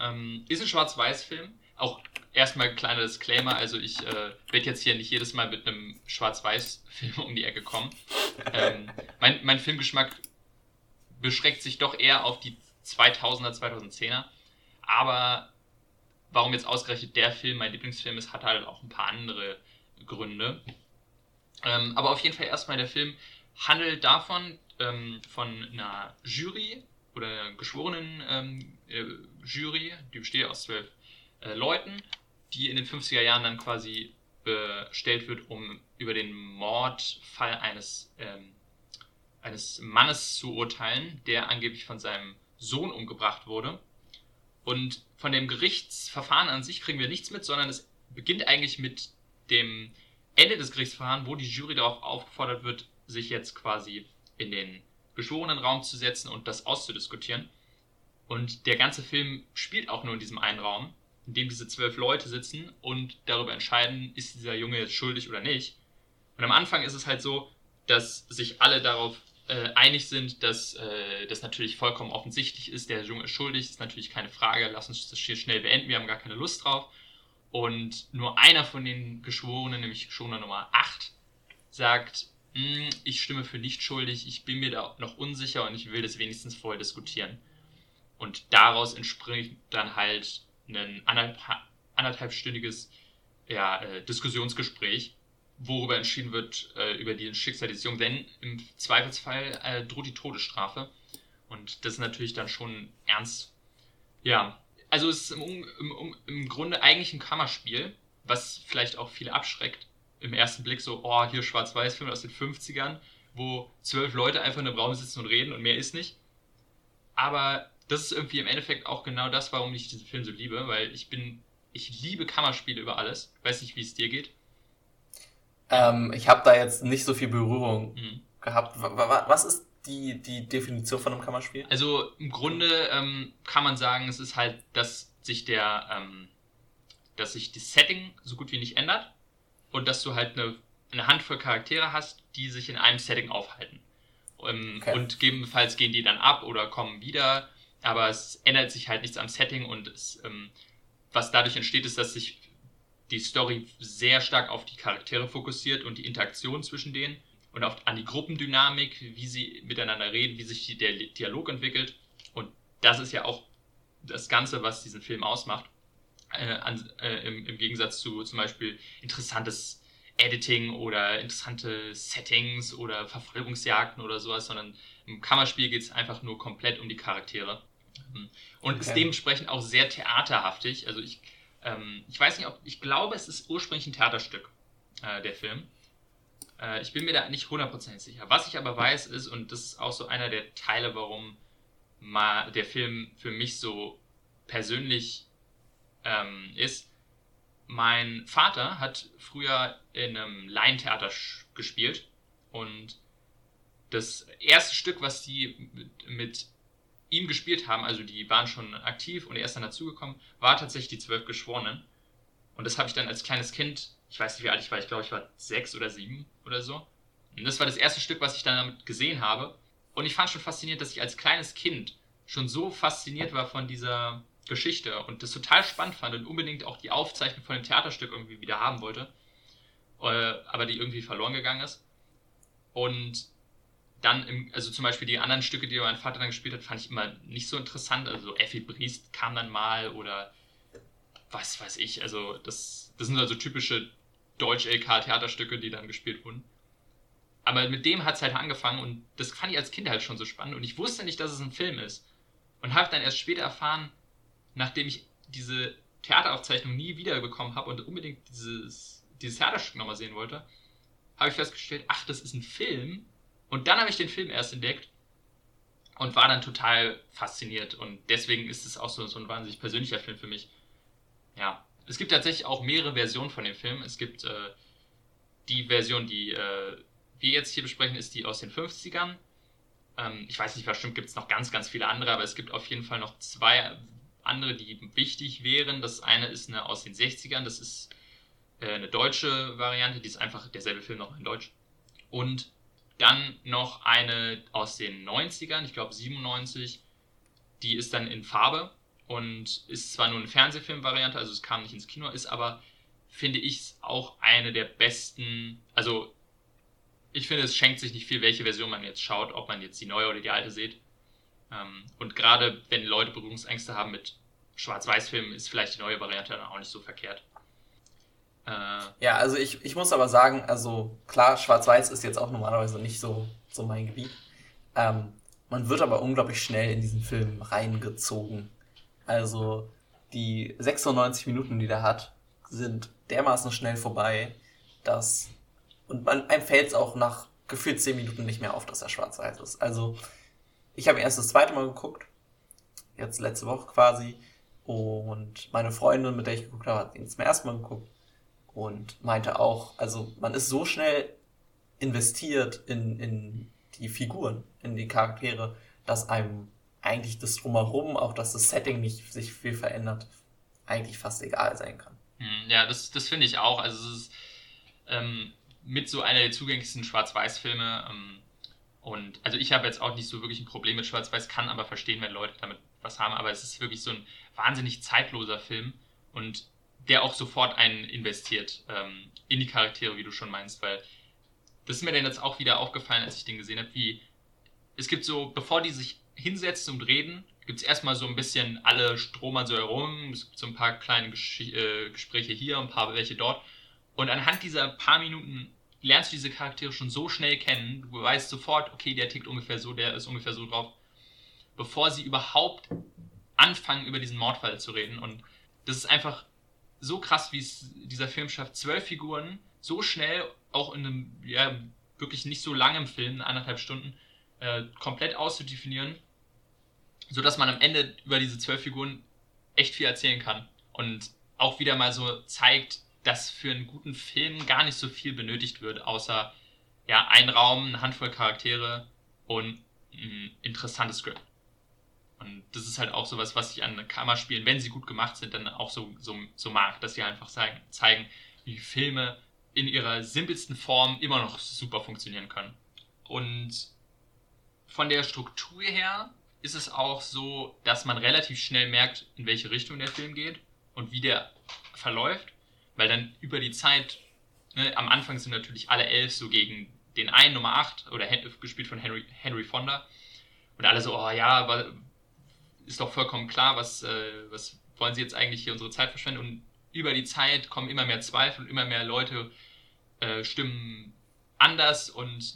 ähm, ist ein Schwarz-Weiß-Film. Auch erstmal ein kleiner Disclaimer, also ich äh, werde jetzt hier nicht jedes Mal mit einem Schwarz-Weiß-Film um die Ecke kommen. Ähm, mein, mein Filmgeschmack beschränkt sich doch eher auf die 2000er, 2010er. Aber warum jetzt ausgerechnet der Film mein Lieblingsfilm ist, hat halt auch ein paar andere Gründe. Ähm, aber auf jeden Fall erstmal der Film handelt davon, ähm, von einer Jury oder einer geschworenen ähm, äh, Jury, die besteht aus zwölf äh, Leuten, die in den 50er Jahren dann quasi bestellt wird, um über den Mordfall eines, ähm, eines Mannes zu urteilen, der angeblich von seinem Sohn umgebracht wurde. Und von dem Gerichtsverfahren an sich kriegen wir nichts mit, sondern es beginnt eigentlich mit dem Ende des Gerichtsverfahrens, wo die Jury darauf aufgefordert wird, sich jetzt quasi in den geschworenen Raum zu setzen und das auszudiskutieren. Und der ganze Film spielt auch nur in diesem einen Raum in dem diese zwölf Leute sitzen und darüber entscheiden, ist dieser Junge jetzt schuldig oder nicht. Und am Anfang ist es halt so, dass sich alle darauf äh, einig sind, dass äh, das natürlich vollkommen offensichtlich ist, der Junge ist schuldig, ist natürlich keine Frage, lass uns das hier schnell beenden, wir haben gar keine Lust drauf. Und nur einer von den Geschworenen, nämlich Geschworener Nummer 8, sagt, hm, ich stimme für nicht schuldig, ich bin mir da noch unsicher und ich will das wenigstens vorher diskutieren. Und daraus entspricht dann halt ein anderthalb, anderthalbstündiges ja, äh, Diskussionsgespräch, worüber entschieden wird, äh, über die Schicksal des Jungen. Denn im Zweifelsfall äh, droht die Todesstrafe. Und das ist natürlich dann schon ernst. Ja, also es ist im, im, im Grunde eigentlich ein Kammerspiel, was vielleicht auch viele abschreckt. Im ersten Blick so, oh, hier Schwarz-Weiß-Film aus den 50ern, wo zwölf Leute einfach in einem Raum sitzen und reden und mehr ist nicht. Aber das ist irgendwie im Endeffekt auch genau das, warum ich diesen Film so liebe, weil ich bin, ich liebe Kammerspiele über alles. Weiß nicht, wie es dir geht. Ähm, ich habe da jetzt nicht so viel Berührung mhm. gehabt. Was ist die, die Definition von einem Kammerspiel? Also im Grunde ähm, kann man sagen, es ist halt, dass sich der, ähm, dass sich das Setting so gut wie nicht ändert und dass du halt eine, eine Handvoll Charaktere hast, die sich in einem Setting aufhalten. Ähm, okay. Und gegebenenfalls gehen die dann ab oder kommen wieder aber es ändert sich halt nichts am Setting und es, ähm, was dadurch entsteht, ist, dass sich die Story sehr stark auf die Charaktere fokussiert und die Interaktion zwischen denen und auf, an die Gruppendynamik, wie sie miteinander reden, wie sich die, der Dialog entwickelt. Und das ist ja auch das Ganze, was diesen Film ausmacht. Äh, an, äh, im, im, Gegensatz zu zum Beispiel interessantes Editing oder interessante Settings oder Verfolgungsjagden oder sowas, sondern im Kammerspiel geht es einfach nur komplett um die Charaktere. Und okay. ist dementsprechend auch sehr theaterhaftig. Also ich Ähm, ich weiß nicht, ob, ich glaube, es ist ursprünglich ein Theaterstück, äh, der Film. Äh, ich bin mir da nicht hundertprozentig sicher. Was ich aber weiß ist, und das ist auch so einer der Teile, warum mal der Film für mich so persönlich ähm, ist, mein Vater hat früher in einem Laientheater gespielt und das erste Stück, was die mit, mit, ihm gespielt haben, also die waren schon aktiv und er ist dann dazugekommen, war tatsächlich die Zwölf Geschworenen. Und das habe ich dann als kleines Kind, ich weiß nicht wie alt ich war, ich glaube ich war sechs oder sieben oder so. Und das war das erste Stück, was ich dann damit gesehen habe. Und ich fand schon faszinierend, dass ich als kleines Kind schon so fasziniert war von dieser Geschichte und das total spannend fand und unbedingt auch die Aufzeichnung von dem Theaterstück irgendwie wieder haben wollte, äh, aber die irgendwie verloren gegangen ist. Und dann, im, also zum Beispiel die anderen Stücke, die mein Vater dann gespielt hat, fand ich immer nicht so interessant. Also Effi Briest kam dann mal oder was weiß ich. Also das, das sind also typische Deutsch-LK-Theaterstücke, die dann gespielt wurden. Aber mit dem hat es halt angefangen und das fand ich als Kind halt schon so spannend und ich wusste nicht, dass es ein Film ist. Und habe dann erst später erfahren, nachdem ich diese Theateraufzeichnung nie wiederbekommen habe und unbedingt dieses, dieses Theaterstück nochmal sehen wollte, habe ich festgestellt, ach, das ist ein Film. Und dann habe ich den Film erst entdeckt und war dann total fasziniert. Und deswegen ist es auch so, so ein wahnsinnig persönlicher Film für mich. Ja, es gibt tatsächlich auch mehrere Versionen von dem Film. Es gibt äh, die Version, die äh, wir jetzt hier besprechen, ist die aus den 50ern. Ähm, ich weiß nicht, bestimmt gibt es noch ganz, ganz viele andere, aber es gibt auf jeden Fall noch zwei andere, die wichtig wären. Das eine ist eine aus den 60ern, das ist äh, eine deutsche Variante, die ist einfach derselbe Film noch in Deutsch. Und dann noch eine aus den 90ern, ich glaube 97, die ist dann in Farbe und ist zwar nur eine Fernsehfilmvariante, also es kam nicht ins Kino, ist aber, finde ich, auch eine der besten, also ich finde, es schenkt sich nicht viel, welche Version man jetzt schaut, ob man jetzt die neue oder die alte sieht. Ähm, und gerade wenn Leute Berührungsängste haben mit Schwarz-Weiß-Filmen, ist vielleicht die neue Variante dann auch nicht so verkehrt. Äh, ja, also ich, ich muss aber sagen, also klar, Schwarz-Weiß ist jetzt auch normalerweise nicht so, so mein Gebiet. Ähm, man wird aber unglaublich schnell in diesen Film reingezogen. Also die 96 Minuten, die der hat, sind dermaßen schnell vorbei, dass und man, einem fällt es auch nach gefühlt 10 Minuten nicht mehr auf, dass er schwarz-weiß ist. Also ich habe erst das zweite Mal geguckt, jetzt letzte Woche quasi. Und meine Freundin, mit der ich geguckt habe, hat ihn zum ersten Mal geguckt und meinte auch, also man ist so schnell investiert in, in die Figuren, in die Charaktere, dass einem eigentlich das drumherum, auch dass das Setting nicht sich viel verändert, eigentlich fast egal sein kann. Hm, ja, das, das finde ich auch. Also es ist ähm, mit so einer der zugänglichsten Schwarz-Weiß-Filme. Ähm, und also ich habe jetzt auch nicht so wirklich ein Problem mit Schwarz-Weiß, kann aber verstehen, wenn Leute damit was haben, aber es ist wirklich so ein wahnsinnig zeitloser Film und der auch sofort einen investiert ähm, in die Charaktere, wie du schon meinst, weil das ist mir dann jetzt auch wieder aufgefallen, als ich den gesehen habe, wie es gibt so, bevor die sich hinsetzen und reden, gibt es erstmal so ein bisschen alle stromern so herum, es gibt so ein paar kleine Gesch äh, Gespräche hier, ein paar welche dort. Und anhand dieser paar Minuten lernst du diese Charaktere schon so schnell kennen, du weißt sofort, okay, der tickt ungefähr so, der ist ungefähr so drauf, bevor sie überhaupt anfangen, über diesen Mordfall zu reden. Und das ist einfach so krass, wie es dieser Film schafft, zwölf Figuren so schnell, auch in einem ja, wirklich nicht so langen Film, anderthalb Stunden, äh, komplett auszudefinieren, sodass man am Ende über diese zwölf Figuren echt viel erzählen kann. Und auch wieder mal so zeigt, dass für einen guten Film gar nicht so viel benötigt wird, außer ja, ein Raum, eine Handvoll Charaktere und ein interessantes Skript. Und das ist halt auch sowas, was ich an Kammerspielen, wenn sie gut gemacht sind, dann auch so, so, so mag, dass sie einfach zeigen, zeigen, wie Filme in ihrer simpelsten Form immer noch super funktionieren können. Und von der Struktur her ist es auch so, dass man relativ schnell merkt, in welche Richtung der Film geht und wie der verläuft weil dann über die Zeit, ne, am Anfang sind natürlich alle elf so gegen den einen Nummer 8 oder gespielt von Henry, Henry Fonda und alle so, oh ja, ist doch vollkommen klar, was, äh, was wollen sie jetzt eigentlich hier unsere Zeit verschwenden und über die Zeit kommen immer mehr Zweifel und immer mehr Leute äh, stimmen anders und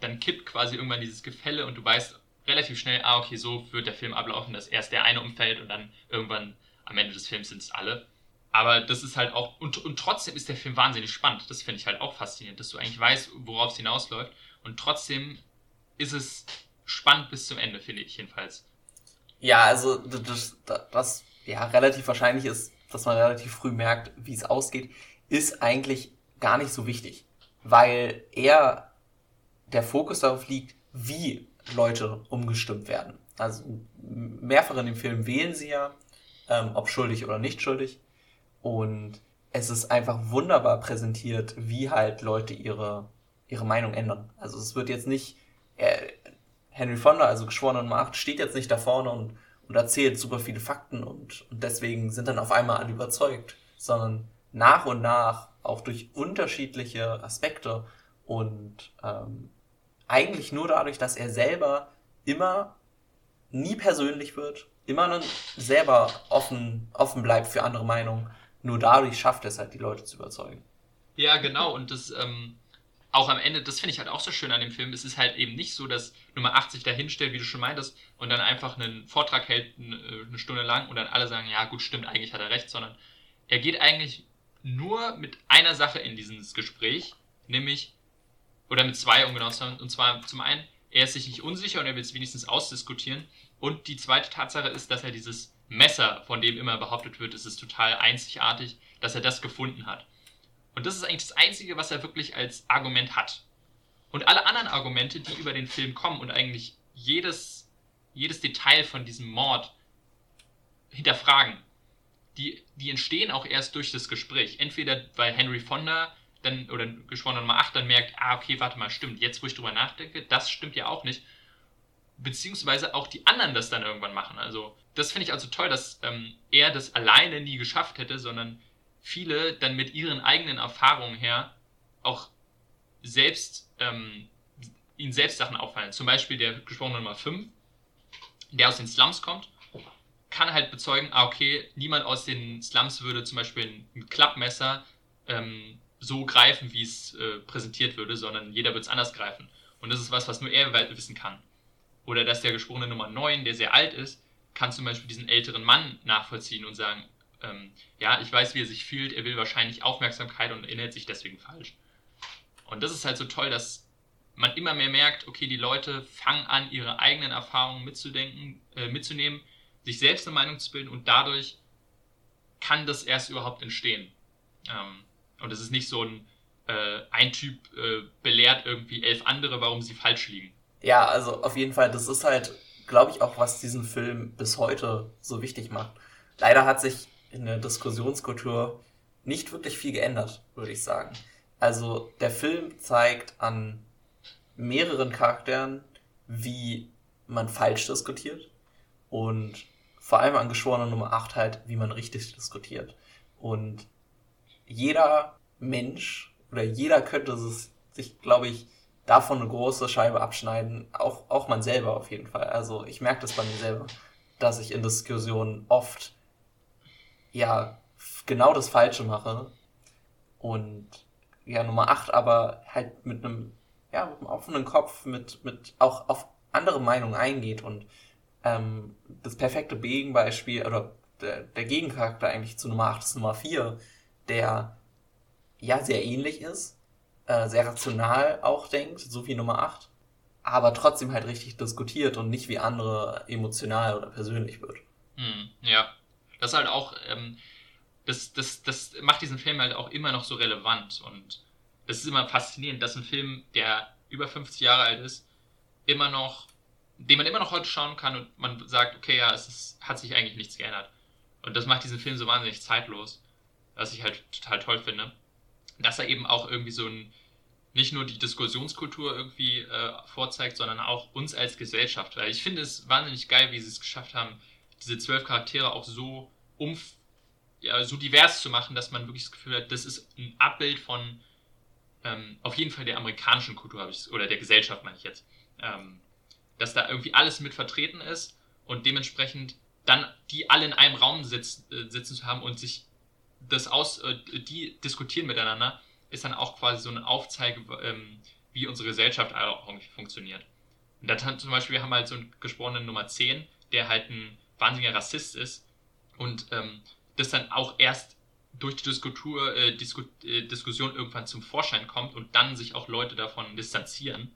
dann kippt quasi irgendwann dieses Gefälle und du weißt relativ schnell, ah, okay, so wird der Film ablaufen, dass erst der eine umfällt und dann irgendwann am Ende des Films sind es alle. Aber das ist halt auch, und, und trotzdem ist der Film wahnsinnig spannend. Das finde ich halt auch faszinierend, dass du eigentlich weißt, worauf es hinausläuft. Und trotzdem ist es spannend bis zum Ende, finde ich jedenfalls. Ja, also das, das, ja relativ wahrscheinlich ist, dass man relativ früh merkt, wie es ausgeht, ist eigentlich gar nicht so wichtig, weil eher der Fokus darauf liegt, wie Leute umgestimmt werden. Also mehrfach in dem Film wählen sie ja, ähm, ob schuldig oder nicht schuldig. Und es ist einfach wunderbar präsentiert, wie halt Leute ihre, ihre Meinung ändern. Also es wird jetzt nicht, äh, Henry Fonda, also Geschworener Nummer 8, steht jetzt nicht da vorne und, und erzählt super viele Fakten und, und deswegen sind dann auf einmal alle überzeugt, sondern nach und nach auch durch unterschiedliche Aspekte und ähm, eigentlich nur dadurch, dass er selber immer nie persönlich wird, immer dann selber offen, offen bleibt für andere Meinungen. Nur dadurch schafft er es halt, die Leute zu überzeugen. Ja, genau. Und das ähm, auch am Ende, das finde ich halt auch so schön an dem Film. Es ist halt eben nicht so, dass Nummer 80 dahinstellt, wie du schon meintest, und dann einfach einen Vortrag hält äh, eine Stunde lang und dann alle sagen, ja gut, stimmt, eigentlich hat er recht, sondern er geht eigentlich nur mit einer Sache in dieses Gespräch, nämlich, oder mit zwei, um genau zu sein, und zwar zum einen, er ist sich nicht unsicher und er will es wenigstens ausdiskutieren. Und die zweite Tatsache ist, dass er dieses Messer, von dem immer behauptet wird, es ist total einzigartig, dass er das gefunden hat. Und das ist eigentlich das Einzige, was er wirklich als Argument hat. Und alle anderen Argumente, die über den Film kommen und eigentlich jedes, jedes Detail von diesem Mord hinterfragen, die, die entstehen auch erst durch das Gespräch. Entweder weil Henry Fonda dann, oder Geschworener Nummer 8 dann merkt, ah, okay, warte mal, stimmt, jetzt wo ich drüber nachdenke, das stimmt ja auch nicht. Beziehungsweise auch die anderen das dann irgendwann machen. Also, das finde ich also toll, dass ähm, er das alleine nie geschafft hätte, sondern viele dann mit ihren eigenen Erfahrungen her auch selbst, ähm, ihnen selbst Sachen auffallen. Zum Beispiel der Geschworene Nummer 5, der aus den Slums kommt kann halt bezeugen, ah, okay, niemand aus den Slums würde zum Beispiel ein Klappmesser ähm, so greifen, wie es äh, präsentiert würde, sondern jeder wird es anders greifen. Und das ist was, was nur er wissen kann. Oder dass der Geschworene Nummer 9, der sehr alt ist, kann zum Beispiel diesen älteren Mann nachvollziehen und sagen, ähm, ja, ich weiß, wie er sich fühlt, er will wahrscheinlich Aufmerksamkeit und erinnert sich deswegen falsch. Und das ist halt so toll, dass man immer mehr merkt, okay, die Leute fangen an, ihre eigenen Erfahrungen mitzudenken, äh, mitzunehmen sich selbst eine Meinung zu bilden und dadurch kann das erst überhaupt entstehen. Ähm, und es ist nicht so ein, äh, ein Typ äh, belehrt irgendwie elf andere, warum sie falsch liegen. Ja, also auf jeden Fall, das ist halt, glaube ich, auch, was diesen Film bis heute so wichtig macht. Leider hat sich in der Diskussionskultur nicht wirklich viel geändert, würde ich sagen. Also der Film zeigt an mehreren Charakteren, wie man falsch diskutiert und vor allem an Geschworener Nummer 8 halt, wie man richtig diskutiert. Und jeder Mensch oder jeder könnte sich, glaube ich, davon eine große Scheibe abschneiden, auch, auch man selber auf jeden Fall. Also ich merke das bei mir selber, dass ich in Diskussionen oft ja genau das Falsche mache und ja Nummer 8 aber halt mit einem ja mit einem offenen Kopf mit mit auch auf andere Meinungen eingeht und ähm, das perfekte Gegenbeispiel oder der, der Gegencharakter eigentlich zu Nummer 8 ist Nummer 4, der ja sehr ähnlich ist, äh, sehr rational auch denkt, so wie Nummer 8, aber trotzdem halt richtig diskutiert und nicht wie andere emotional oder persönlich wird. Hm, ja, das ist halt auch, ähm, das, das, das macht diesen Film halt auch immer noch so relevant und es ist immer faszinierend, dass ein Film, der über 50 Jahre alt ist, immer noch den man immer noch heute schauen kann und man sagt, okay, ja, es ist, hat sich eigentlich nichts geändert. Und das macht diesen Film so wahnsinnig zeitlos, was ich halt total toll finde. Dass er eben auch irgendwie so ein, nicht nur die Diskussionskultur irgendwie äh, vorzeigt, sondern auch uns als Gesellschaft. Weil ich finde es wahnsinnig geil, wie sie es geschafft haben, diese zwölf Charaktere auch so um, ja, so divers zu machen, dass man wirklich das Gefühl hat, das ist ein Abbild von ähm, auf jeden Fall der amerikanischen Kultur, ich oder der Gesellschaft, meine ich jetzt. Ähm, dass da irgendwie alles mit vertreten ist und dementsprechend dann die alle in einem Raum sitz, äh, sitzen zu haben und sich das aus, äh, die diskutieren miteinander, ist dann auch quasi so eine Aufzeige, ähm, wie unsere Gesellschaft auch irgendwie funktioniert. Und da zum Beispiel, wir haben halt so einen gesprochenen Nummer 10, der halt ein wahnsinniger Rassist ist und ähm, das dann auch erst durch die Diskutur, äh, Disku, äh, Diskussion irgendwann zum Vorschein kommt und dann sich auch Leute davon distanzieren.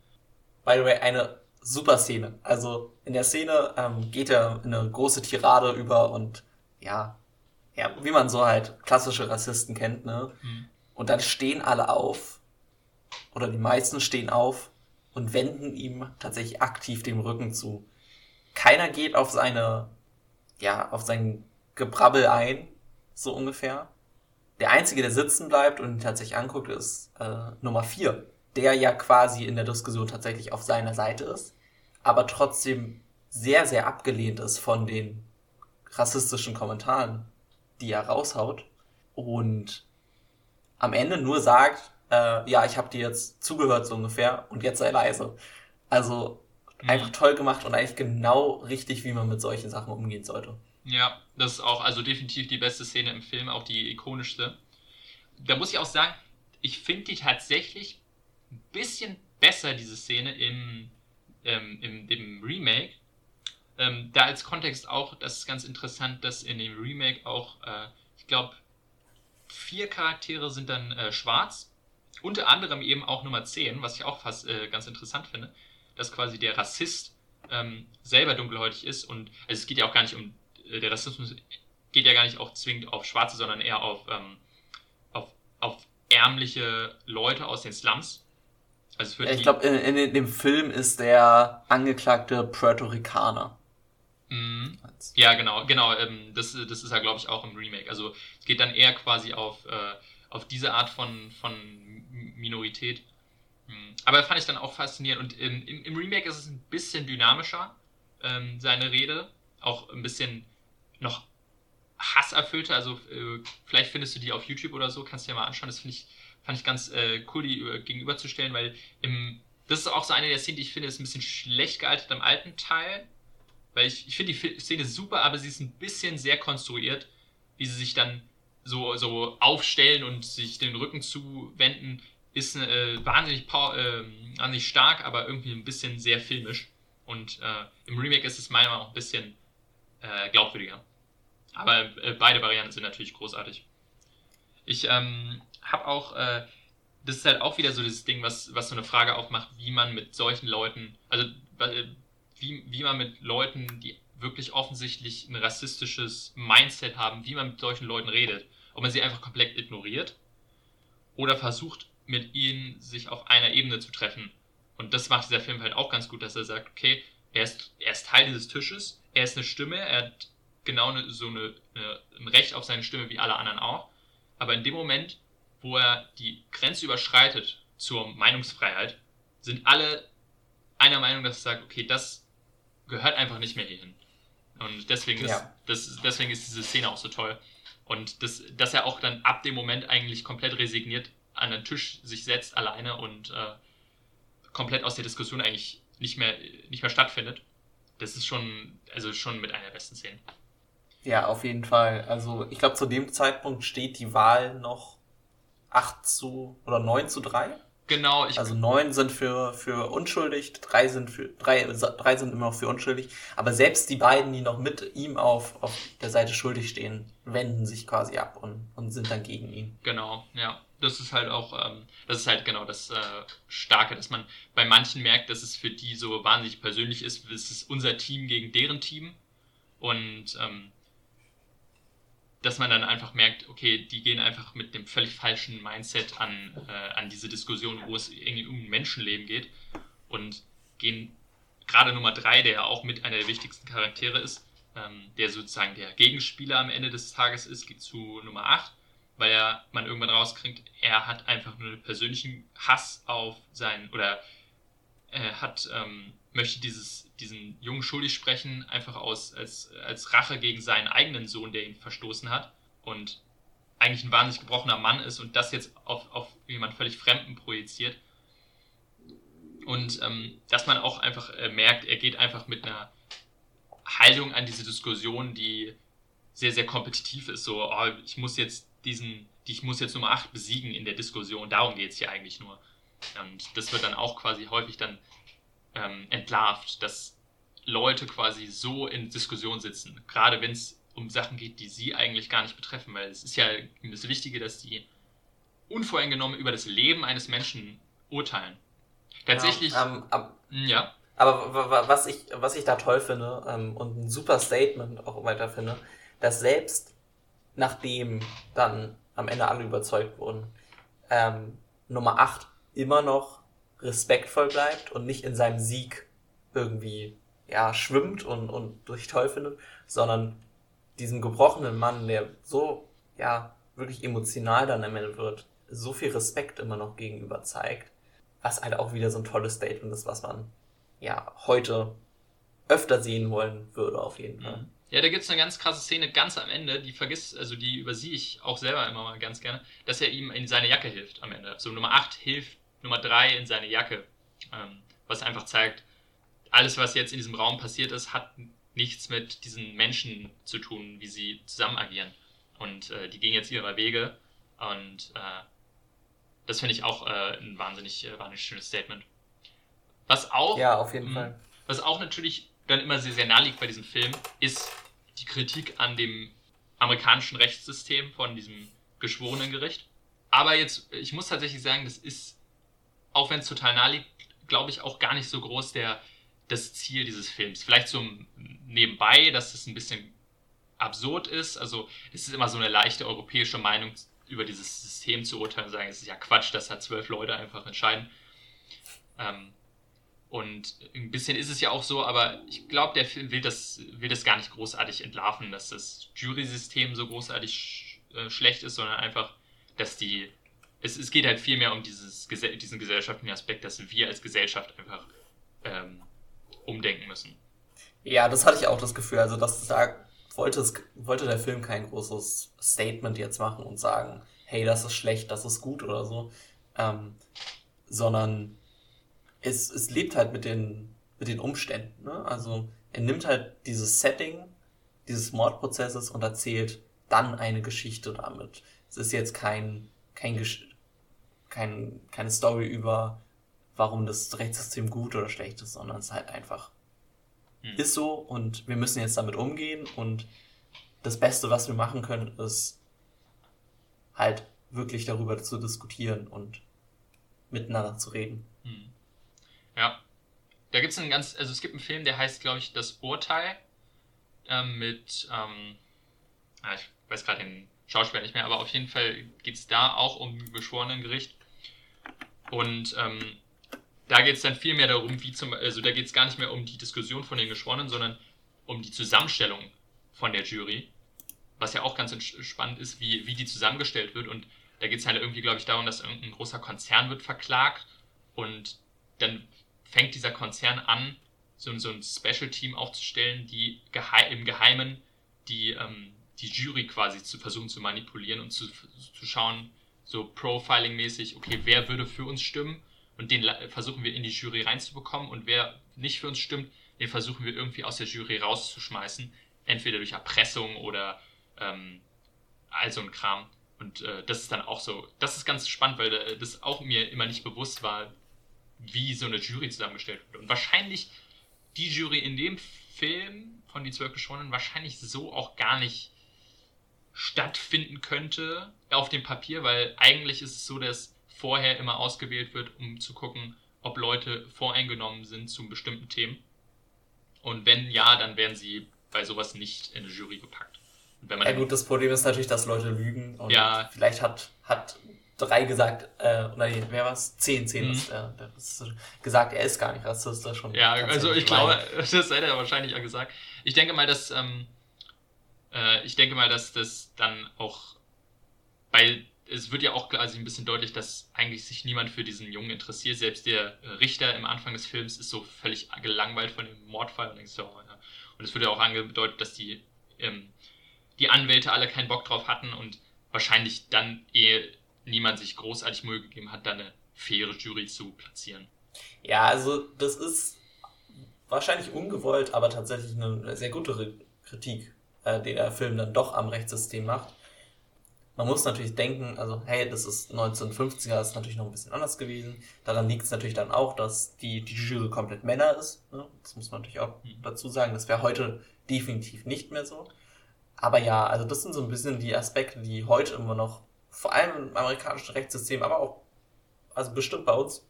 By the way, eine super Szene. Also in der Szene ähm, geht er in eine große Tirade über und ja, ja, wie man so halt klassische Rassisten kennt, ne? Mhm. Und dann stehen alle auf, oder die meisten stehen auf und wenden ihm tatsächlich aktiv den Rücken zu. Keiner geht auf seine, ja, auf sein Gebrabbel ein, so ungefähr. Der Einzige, der sitzen bleibt und ihn tatsächlich anguckt, ist äh, Nummer vier, der ja quasi in der Diskussion tatsächlich auf seiner Seite ist, aber trotzdem sehr, sehr abgelehnt ist von den rassistischen Kommentaren, die er raushaut und am Ende nur sagt, äh, ja, ich habe dir jetzt zugehört so ungefähr und jetzt sei leise. Also mhm. einfach toll gemacht und eigentlich genau richtig, wie man mit solchen Sachen umgehen sollte. Ja, das ist auch also definitiv die beste Szene im Film, auch die ikonischste. Da muss ich auch sagen, ich finde die tatsächlich ein bisschen besser, diese Szene im, ähm, im, im Remake. Ähm, da als Kontext auch, das ist ganz interessant, dass in dem Remake auch, äh, ich glaube, vier Charaktere sind dann äh, schwarz. Unter anderem eben auch Nummer 10, was ich auch fast äh, ganz interessant finde, dass quasi der Rassist ähm, selber dunkelhäutig ist und also es geht ja auch gar nicht um äh, der Rassismus geht ja gar nicht auch zwingend auf Schwarze, sondern eher auf, ähm, auf, auf ärmliche Leute aus den Slums. Also ja, ich glaube, in, in, dem Film ist der Angeklagte Puerto Ricaner. Mhm. Ja, genau, genau. Ähm, das, das ist ja, glaube ich, auch im Remake. Also es geht dann eher quasi auf, äh, auf diese Art von, von Minorität. Mhm. Aber fand ich dann auch faszinierend. Und im, im, im Remake ist es ein bisschen dynamischer, ähm, seine Rede. Auch ein bisschen noch hasserfüllte. Also äh, vielleicht findest du die auf YouTube oder so, kannst du dir mal anschauen. Das finde ich, fand ich ganz äh, cool, die gegenüberzustellen, weil im, das ist auch so eine der Szenen, die ich finde, ist ein bisschen schlecht gealtert im alten Teil. Weil ich, ich finde die Szene super, aber sie ist ein bisschen sehr konstruiert, wie sie sich dann so, so aufstellen und sich den Rücken zuwenden, ist äh, wahnsinnig, äh, wahnsinnig stark, aber irgendwie ein bisschen sehr filmisch. Und äh, im Remake ist es meiner Meinung nach ein bisschen äh, glaubwürdiger. Aber äh, beide Varianten sind natürlich großartig. Ich ähm, habe auch, äh, das ist halt auch wieder so dieses Ding, was, was so eine Frage aufmacht, wie man mit solchen Leuten, also wie, wie man mit Leuten, die wirklich offensichtlich ein rassistisches Mindset haben, wie man mit solchen Leuten redet. Ob man sie einfach komplett ignoriert oder versucht, mit ihnen sich auf einer Ebene zu treffen. Und das macht dieser Film halt auch ganz gut, dass er sagt, okay, er ist, er ist Teil dieses Tisches, er ist eine Stimme, er hat genau eine, so eine, eine, ein Recht auf seine Stimme wie alle anderen auch. Aber in dem Moment, wo er die Grenze überschreitet zur Meinungsfreiheit, sind alle einer Meinung, dass er sagt, okay, das gehört einfach nicht mehr hierhin. Und deswegen ist, ja. das, deswegen ist diese Szene auch so toll. Und das, dass er auch dann ab dem Moment eigentlich komplett resigniert an den Tisch sich setzt, alleine und äh, komplett aus der Diskussion eigentlich nicht mehr, nicht mehr stattfindet das ist schon, also schon mit einer der besten Szenen. Ja, auf jeden Fall. Also ich glaube, zu dem Zeitpunkt steht die Wahl noch 8 zu oder 9 zu 3. Genau. Ich also neun sind für, für unschuldig, drei sind für drei, drei sind immer noch für unschuldig. Aber selbst die beiden, die noch mit ihm auf, auf der Seite schuldig stehen, wenden sich quasi ab und, und sind dann gegen ihn. Genau, ja das ist halt auch, ähm, das ist halt genau das äh, Starke, dass man bei manchen merkt, dass es für die so wahnsinnig persönlich ist. Es ist unser Team gegen deren Team. Und ähm, dass man dann einfach merkt, okay, die gehen einfach mit dem völlig falschen Mindset an, äh, an diese Diskussion, wo es irgendwie um Menschenleben geht. Und gehen gerade Nummer drei, der ja auch mit einer der wichtigsten Charaktere ist, ähm, der sozusagen der Gegenspieler am Ende des Tages ist, geht zu Nummer 8 weil er man irgendwann rauskriegt, er hat einfach nur einen persönlichen Hass auf seinen oder er hat ähm, möchte dieses diesen Jungen schuldig sprechen einfach aus als als Rache gegen seinen eigenen Sohn, der ihn verstoßen hat und eigentlich ein wahnsinnig gebrochener Mann ist und das jetzt auf auf jemand völlig Fremden projiziert und ähm, dass man auch einfach äh, merkt, er geht einfach mit einer Haltung an diese Diskussion, die sehr, sehr kompetitiv ist. So, oh, ich muss jetzt diesen, die ich muss jetzt Nummer 8 besiegen in der Diskussion. Darum geht es hier eigentlich nur. Und das wird dann auch quasi häufig dann ähm, entlarvt, dass Leute quasi so in Diskussion sitzen, gerade wenn es um Sachen geht, die sie eigentlich gar nicht betreffen, weil es ist ja das Wichtige, dass die unvoreingenommen über das Leben eines Menschen urteilen. Tatsächlich. Ja, ähm, ab, ja. Aber was ich, was ich da toll finde ähm, und ein super Statement auch weiter finde, dass selbst nachdem dann am Ende alle überzeugt wurden, ähm, Nummer 8 immer noch respektvoll bleibt und nicht in seinem Sieg irgendwie ja, schwimmt und, und durch toll findet, sondern diesem gebrochenen Mann, der so ja wirklich emotional dann am Ende wird, so viel Respekt immer noch gegenüber zeigt, was halt auch wieder so ein tolles Statement ist, was man ja heute öfter sehen wollen würde, auf jeden Fall. Mhm. Ja, da gibt es eine ganz krasse Szene ganz am Ende, die vergisst, also die übersehe ich auch selber immer mal ganz gerne, dass er ihm in seine Jacke hilft am Ende. So Nummer 8 hilft Nummer 3 in seine Jacke. Ähm, was einfach zeigt, alles, was jetzt in diesem Raum passiert ist, hat nichts mit diesen Menschen zu tun, wie sie zusammen agieren. Und äh, die gehen jetzt ihre Wege und äh, das finde ich auch äh, ein wahnsinnig, äh, wahnsinnig schönes Statement. Was auch. Ja, auf jeden mh, Fall. Was auch natürlich dann immer sehr, sehr nah liegt bei diesem Film, ist die Kritik an dem amerikanischen Rechtssystem von diesem Geschworenengericht. Aber jetzt, ich muss tatsächlich sagen, das ist, auch wenn es total nah liegt, glaube ich, auch gar nicht so groß der, das Ziel dieses Films. Vielleicht so nebenbei, dass es ein bisschen absurd ist. Also es ist immer so eine leichte europäische Meinung über dieses System zu urteilen und sagen, es ist ja Quatsch, dass da zwölf Leute einfach entscheiden. Ähm, und ein bisschen ist es ja auch so, aber ich glaube, der Film will das, will das gar nicht großartig entlarven, dass das Jury-System so großartig sch äh, schlecht ist, sondern einfach, dass die. Es, es geht halt viel mehr um dieses, diesen gesellschaftlichen Aspekt, dass wir als Gesellschaft einfach ähm, umdenken müssen. Ja, das hatte ich auch das Gefühl. Also, dass da wollte, es, wollte der Film kein großes Statement jetzt machen und sagen, hey, das ist schlecht, das ist gut oder so, ähm, sondern es, es lebt halt mit den, mit den Umständen. Ne? Also er nimmt halt dieses Setting dieses Mordprozesses und erzählt dann eine Geschichte damit. Es ist jetzt kein, kein, kein keine Story über, warum das Rechtssystem gut oder schlecht ist, sondern es ist halt einfach hm. ist so und wir müssen jetzt damit umgehen und das Beste, was wir machen können, ist halt wirklich darüber zu diskutieren und miteinander zu reden. Hm. Ja. Da gibt es einen ganz, also es gibt einen Film, der heißt, glaube ich, Das Urteil ähm, mit, ähm, ah, ich weiß gerade den Schauspieler nicht mehr, aber auf jeden Fall geht es da auch um Geschworenengericht. Und ähm, da geht es dann viel mehr darum, wie zum, also da geht es gar nicht mehr um die Diskussion von den Geschworenen, sondern um die Zusammenstellung von der Jury. Was ja auch ganz spannend ist, wie, wie die zusammengestellt wird. Und da geht es halt irgendwie, glaube ich, darum, dass irgendein großer Konzern wird verklagt und dann fängt dieser Konzern an, so, so ein Special-Team aufzustellen, die geheim, im Geheimen die, ähm, die Jury quasi zu versuchen zu manipulieren und zu, zu schauen, so Profiling-mäßig, okay, wer würde für uns stimmen und den versuchen wir in die Jury reinzubekommen und wer nicht für uns stimmt, den versuchen wir irgendwie aus der Jury rauszuschmeißen, entweder durch Erpressung oder ähm, all so ein Kram. Und äh, das ist dann auch so, das ist ganz spannend, weil äh, das auch mir immer nicht bewusst war, wie so eine Jury zusammengestellt wird. Und wahrscheinlich die Jury in dem Film von Die Zwölf Geschworenen wahrscheinlich so auch gar nicht stattfinden könnte auf dem Papier, weil eigentlich ist es so, dass vorher immer ausgewählt wird, um zu gucken, ob Leute voreingenommen sind zu bestimmten Themen. Und wenn ja, dann werden sie bei sowas nicht in eine Jury gepackt. ja gut, das Problem ist natürlich, dass Leute lügen und ja, vielleicht hat, hat drei gesagt, äh, oder nee, wer war's? Zehn, zehn mhm. ist, äh, ist gesagt, er ist gar nicht rassistisch. Schon ja, also ich glaube, *laughs* das hätte er wahrscheinlich auch gesagt. Ich denke mal, dass ähm, äh, ich denke mal, dass das dann auch bei es wird ja auch quasi ein bisschen deutlich, dass eigentlich sich niemand für diesen Jungen interessiert. Selbst der äh, Richter im Anfang des Films ist so völlig gelangweilt von dem Mordfall und so. Ja. Und es wird ja auch angedeutet, dass die, ähm, die Anwälte alle keinen Bock drauf hatten und wahrscheinlich dann eh niemand sich großartig Mühe gegeben hat, da eine faire Jury zu platzieren. Ja, also das ist wahrscheinlich ungewollt, aber tatsächlich eine sehr gute Kritik, äh, die der Film dann doch am Rechtssystem macht man muss natürlich denken, also hey, das ist 1950er, das ist natürlich noch ein bisschen anders gewesen. Daran liegt es natürlich dann auch, dass die, die Jury komplett Männer ist. Ne? Das muss man natürlich auch mhm. dazu sagen. Das wäre heute definitiv nicht mehr so. Aber ja, also das sind so ein bisschen die Aspekte, die heute immer noch, vor allem im amerikanischen Rechtssystem, aber auch, also bestimmt bei uns,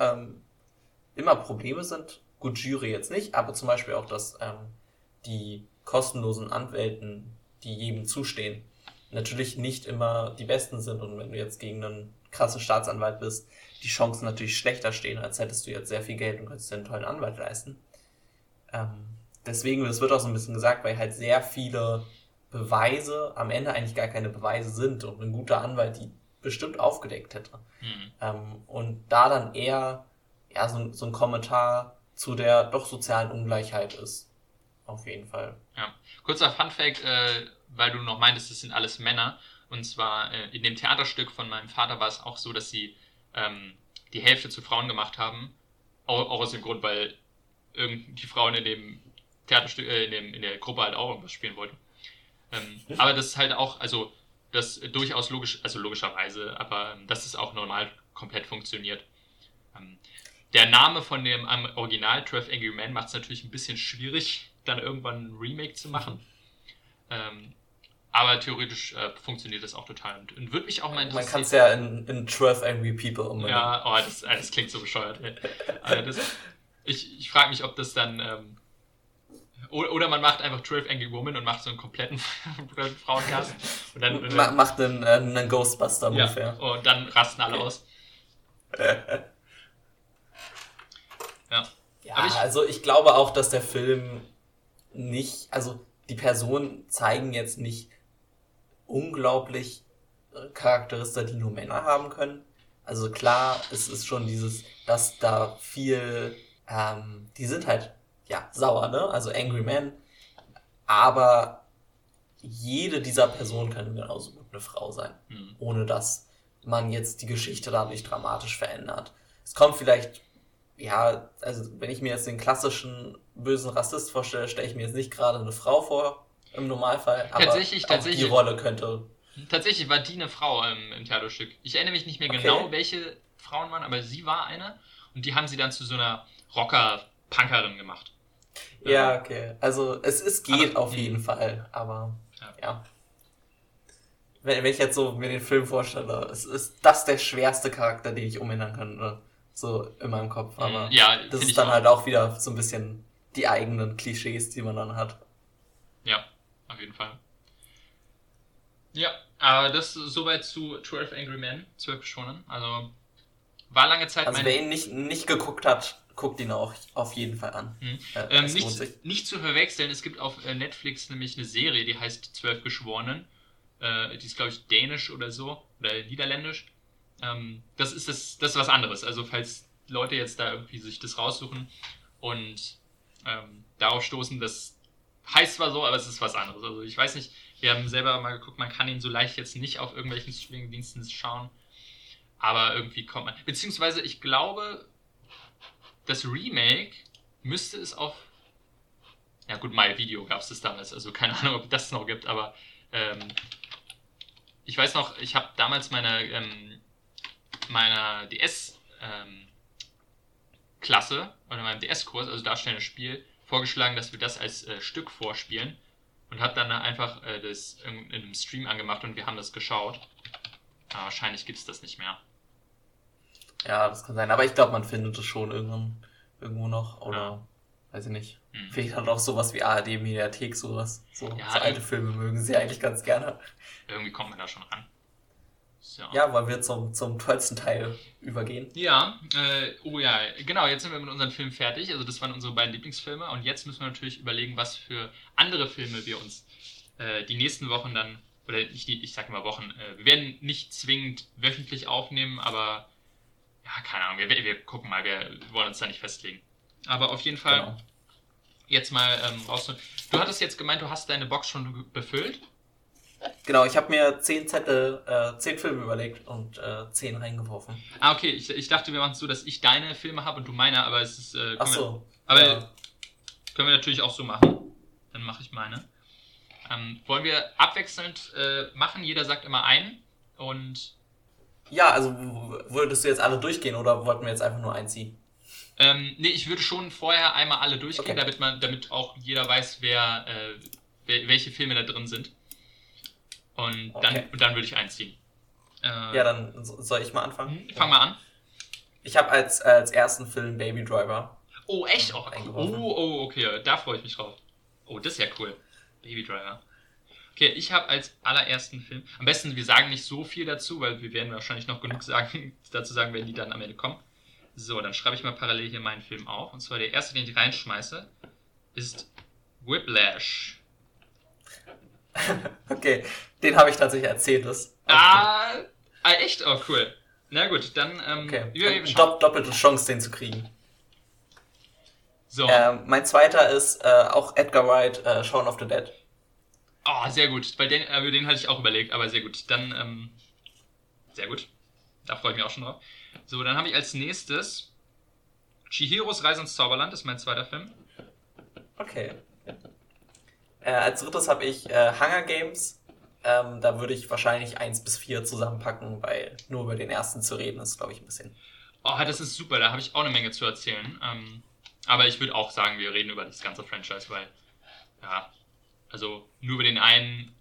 ähm, immer Probleme sind. Gut, Jury jetzt nicht, aber zum Beispiel auch, dass ähm, die kostenlosen Anwälten, die jedem zustehen, natürlich nicht immer die besten sind. Und wenn du jetzt gegen einen krassen Staatsanwalt bist, die Chancen natürlich schlechter stehen, als hättest du jetzt sehr viel Geld und könntest dir einen tollen Anwalt leisten. Ähm, deswegen, das wird auch so ein bisschen gesagt, weil halt sehr viele Beweise am Ende eigentlich gar keine Beweise sind und ein guter Anwalt die bestimmt aufgedeckt hätte. Mhm. Ähm, und da dann eher ja, so, so ein Kommentar zu der doch sozialen Ungleichheit ist. Auf jeden Fall. Ja. Kurzer Funfact, äh, weil du noch meintest, das sind alles Männer. Und zwar äh, in dem Theaterstück von meinem Vater war es auch so, dass sie ähm, die Hälfte zu Frauen gemacht haben. Auch, auch aus dem Grund, weil die Frauen in dem Theaterstück, äh, in, dem, in der Gruppe halt auch irgendwas spielen wollten. Ähm, aber das ist halt auch, also das durchaus logisch, also logischerweise, aber ähm, dass es auch normal komplett funktioniert. Ähm, der Name von dem Original 12 Angry Men macht es natürlich ein bisschen schwierig, dann irgendwann ein Remake zu machen. Ähm, aber theoretisch äh, funktioniert das auch total und, und würde mich auch mal interessieren. Man kann es ja in, in 12 Angry People umbenennen. Ja, oh, das, äh, das klingt so bescheuert. also das, ich ich frage mich, ob das dann. Ähm, oder man macht einfach 12 Angry Woman und macht so einen kompletten *laughs* Frauencast. Und dann, und dann macht einen, äh, einen Ghostbuster ungefähr. Ja, und dann rasten alle aus. *laughs* ja. Ja, ich, also ich glaube auch, dass der Film nicht, also die Personen zeigen jetzt nicht unglaublich Charakterister, die nur Männer haben können. Also klar, es ist schon dieses, dass da viel, ähm, die sind halt, ja, sauer, ne? Also Angry Men. Aber jede dieser Personen kann genauso gut eine Frau sein. Mhm. Ohne dass man jetzt die Geschichte dadurch dramatisch verändert. Es kommt vielleicht, ja, also wenn ich mir jetzt den klassischen bösen Rassist vorstelle, stelle ich mir jetzt nicht gerade eine Frau vor, im Normalfall. Aber tatsächlich, tatsächlich. Die Rolle könnte. Tatsächlich war die eine Frau im, im Theaterstück. Ich erinnere mich nicht mehr okay. genau, welche Frauen waren, aber sie war eine. Und die haben sie dann zu so einer Rocker-Punkerin gemacht. Ja, okay. Also es, es geht aber, auf jeden Fall, aber ja. Wenn, wenn ich jetzt so mir den Film vorstelle, es ist das der schwerste Charakter, den ich umändern könnte. So in meinem Kopf. Aber ja, das ist dann auch. halt auch wieder so ein bisschen die eigenen Klischees, die man dann hat. Ja auf jeden Fall. Ja, aber das soweit zu 12 Angry Men, 12 Schonen. Also war lange Zeit also mein... wer ihn nicht, nicht geguckt hat, guckt ihn auch auf jeden Fall an. Mhm. Äh, ähm, nicht, nicht, zu verwechseln, es gibt auf äh, Netflix nämlich eine Serie, die heißt 12 Geschworenen. Äh, die ist, glaube ich, dänisch oder so, oder niederländisch. Ähm, das ist das, das ist was anderes. Also falls Leute jetzt da irgendwie sich das raussuchen und ähm, darauf stoßen, dass heißt zwar so, aber es ist was anderes. Also ich weiß nicht, wir haben selber mal geguckt, man kann ihn so leicht jetzt nicht auf irgendwelchen Streaming-Diensten schauen. Aber irgendwie kommt man. Beziehungsweise ich glaube, das Remake müsste es auf. Ja gut, My Video gab es das damals, also keine Ahnung, ob das noch gibt, aber ähm, ich weiß noch, ich habe damals meine ähm, meiner DS ähm, oder meinem DS-Kurs, also darstellendes Spiel, vorgeschlagen, dass wir das als äh, Stück vorspielen und habe dann einfach äh, das in, in, einem Stream angemacht und wir haben das geschaut. Aber wahrscheinlich gibt es das nicht mehr. Ja, das kann sein. Aber ich glaube, man findet es schon irgendwann, irgendwo noch. Oder ja. weiß ich nicht. Hm. Vielleicht hat auch sowas wie ARD Mediathek, sowas. So, ja, so alte Filme mögen sie eigentlich ganz gerne. Irgendwie kommt man da schon ran. So. Ja, wollen wir zum, zum tollsten Teil übergehen? Ja, äh, oh ja, genau, jetzt sind wir mit unserem Film fertig. Also das waren unsere beiden Lieblingsfilme und jetzt müssen wir natürlich überlegen, was für andere Filme wir uns äh, die nächsten Wochen dann, oder nicht, ich sag mal Wochen, äh, wir werden nicht zwingend wöchentlich aufnehmen, aber ja, keine Ahnung, wir, wir gucken mal, wir wollen uns da nicht festlegen. Aber auf jeden Fall genau. jetzt mal ähm, raus. Du hattest jetzt gemeint, du hast deine Box schon befüllt. Genau, ich habe mir zehn Zettel, äh, zehn Filme überlegt und äh, zehn reingeworfen. Ah, okay. Ich, ich dachte, wir machen es so, dass ich deine Filme habe und du meine, aber es ist. Äh, Ach so. Wir, aber ja. können wir natürlich auch so machen. Dann mache ich meine. Ähm, wollen wir abwechselnd äh, machen? Jeder sagt immer einen und. Ja, also würdest du jetzt alle durchgehen oder wollten wir jetzt einfach nur einziehen? Ähm, nee, ich würde schon vorher einmal alle durchgehen, okay. damit man, damit auch jeder weiß, wer, äh, wel- welche Filme da drin sind. Und dann, Okay. und dann würde ich einziehen. Äh, Ja, dann so- soll ich mal anfangen? Fang mal an. Ich habe als, als ersten Film Baby Driver. Oh, echt? Oh, cool. Oh, oh, okay, da freue ich mich drauf. Oh, das ist ja cool. Baby Driver. Okay, ich habe als allerersten Film. Am besten, wir sagen nicht so viel dazu, weil wir werden wahrscheinlich noch genug sagen, *laughs* dazu sagen, wenn die dann am Ende kommen. So, dann schreibe ich mal parallel hier meinen Film auf. Und zwar der erste, den ich reinschmeiße, ist Whiplash. *laughs* Okay, den habe ich tatsächlich erzählt. Das Ah, ah, echt? Oh, cool. Na gut, dann. Ähm, Okay, wir, dopp doppelte Chance, den zu kriegen. So. Ähm, mein zweiter ist äh, auch Edgar Wright, äh, Shaun of the Dead. Oh, sehr gut. Bei den, äh, über den hatte ich auch überlegt, aber sehr gut. Dann, ähm, sehr gut. Da freue ich mich auch schon drauf. So, dann habe ich als nächstes Chihiros Reise ins Zauberland, ist mein zweiter Film. Okay. Äh, als drittes habe ich äh, Hunger Games. Ähm, da würde ich wahrscheinlich eins bis vier zusammenpacken, weil nur über den ersten zu reden ist, glaube ich, ein bisschen. Oh, das ist super, da habe ich auch eine Menge zu erzählen. Ähm, aber ich würde auch sagen, wir reden über das ganze Franchise, weil, ja, also nur über den einen,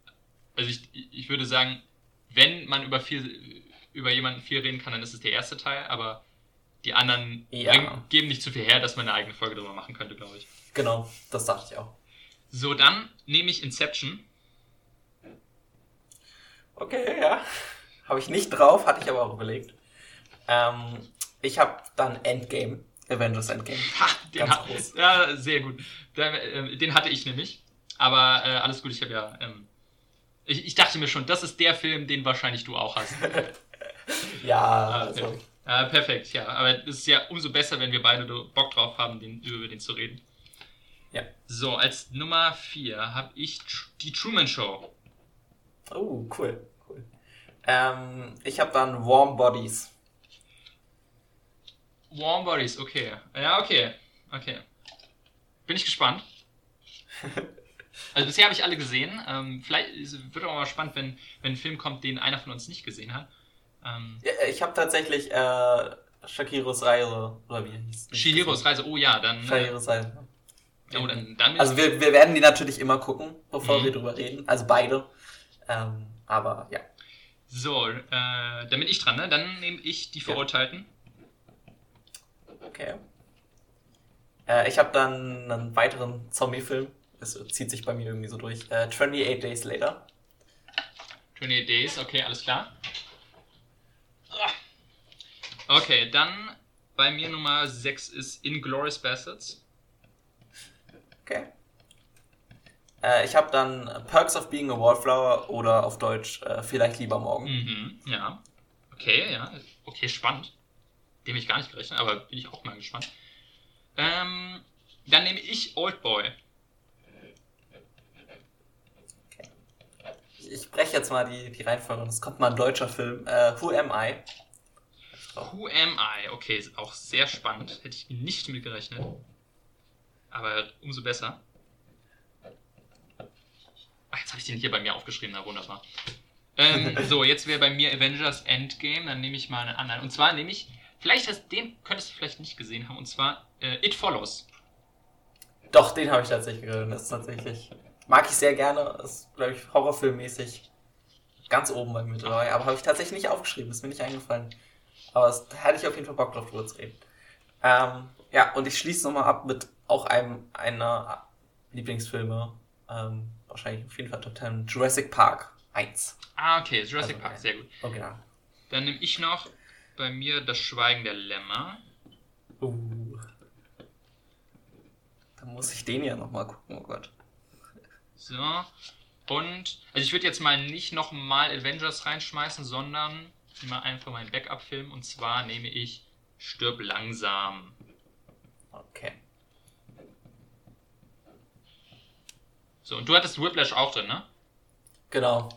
also ich, ich würde sagen, wenn man über viel, über jemanden viel reden kann, dann ist es der erste Teil, aber die anderen Ja. bringen, geben nicht zu viel her, dass man eine eigene Folge darüber machen könnte, glaube ich. Genau, das dachte ich auch. So, dann nehme ich Inception. Okay, ja. Habe ich nicht drauf, hatte ich aber auch überlegt. Ähm, ich habe dann Endgame, Avengers Endgame. Ha, den Ganz hat, groß. ja, sehr gut. Den, äh, den hatte ich nämlich. Aber äh, alles gut, ich habe ja. Ähm, ich, ich dachte mir schon, das ist der Film, den wahrscheinlich du auch hast. *laughs* Ja, Ah, also. Äh, perfekt, ja. Aber es ist ja umso besser, wenn wir beide Bock drauf haben, den, über den zu reden. Ja. So, als Nummer 4 habe ich die Truman Show. oh, cool, cool. Ähm, ich habe dann Warm Bodies. Warm Bodies, okay. Ja, okay. Okay. Bin ich gespannt. *laughs* Also bisher habe ich alle gesehen. Ähm, vielleicht wird auch mal spannend, wenn, wenn ein Film kommt, den einer von uns nicht gesehen hat. Ähm, Ja, ich habe tatsächlich äh, Shakiros Reise, oder wie hieß es? Shihiros Reise, oh ja, dann. Äh, Shakiros Reise. oh, dann, dann Also wir, wir werden die natürlich immer gucken, bevor Mhm. wir drüber reden. Also beide. Ähm, aber ja. So, äh, dann bin ich dran, ne? Dann nehme ich die. Verurteilten. Okay. Äh, ich habe dann einen weiteren Zombie-Film. Es zieht sich bei mir irgendwie so durch. Äh, 28 Days Later. 28 Days, okay, alles klar. Okay, dann bei mir Nummer 6 ist Inglourious Bastards. Okay. Äh, ich habe dann Perks of Being a Wallflower oder auf Deutsch äh, Vielleicht lieber morgen. Mhm, ja. Okay, ja. Okay, spannend. Dem ich gar nicht gerechnet, aber bin ich auch mal gespannt. Ähm, dann nehme ich Oldboy. Ich, ich breche jetzt mal die, die Reihenfolge und es kommt mal ein deutscher Film. Äh, Who Am I? Who am I? Okay, auch sehr spannend. Hätte ich nicht mit gerechnet. Aber umso besser. Ach, jetzt habe ich den hier bei mir aufgeschrieben, na wunderbar. Ähm, *laughs* so, jetzt wäre bei mir Avengers Endgame, dann nehme ich mal einen anderen. Und zwar nehme ich, vielleicht hast, den könntest du vielleicht nicht gesehen haben, und zwar äh, It Follows. Doch, den habe ich tatsächlich gehört. Das ist tatsächlich. Mag ich sehr gerne. Ist, glaube ich, horrorfilmmäßig ganz oben bei mir dabei. Aber habe ich tatsächlich nicht aufgeschrieben. Ist mir nicht eingefallen. Aber es, da hätte ich auf jeden Fall Bock drauf, drüber zu reden. Ähm, ja, und ich schließe nochmal ab mit auch einem einer Lieblingsfilme. Ähm, wahrscheinlich auf jeden Fall Top 10. Jurassic Park 1. Ah, okay, Jurassic Also, Park, sehr gut. Original. Dann nehme ich noch bei mir das Schweigen der Lämmer. Uh. Dann muss ich den ja nochmal gucken. Oh Gott. So. Und, also ich würde jetzt mal nicht nochmal Avengers reinschmeißen, sondern mal einfach meinen Backup-Film. Und zwar nehme ich Stirb langsam. Okay. So, und du hattest Whiplash auch drin, ne? Genau.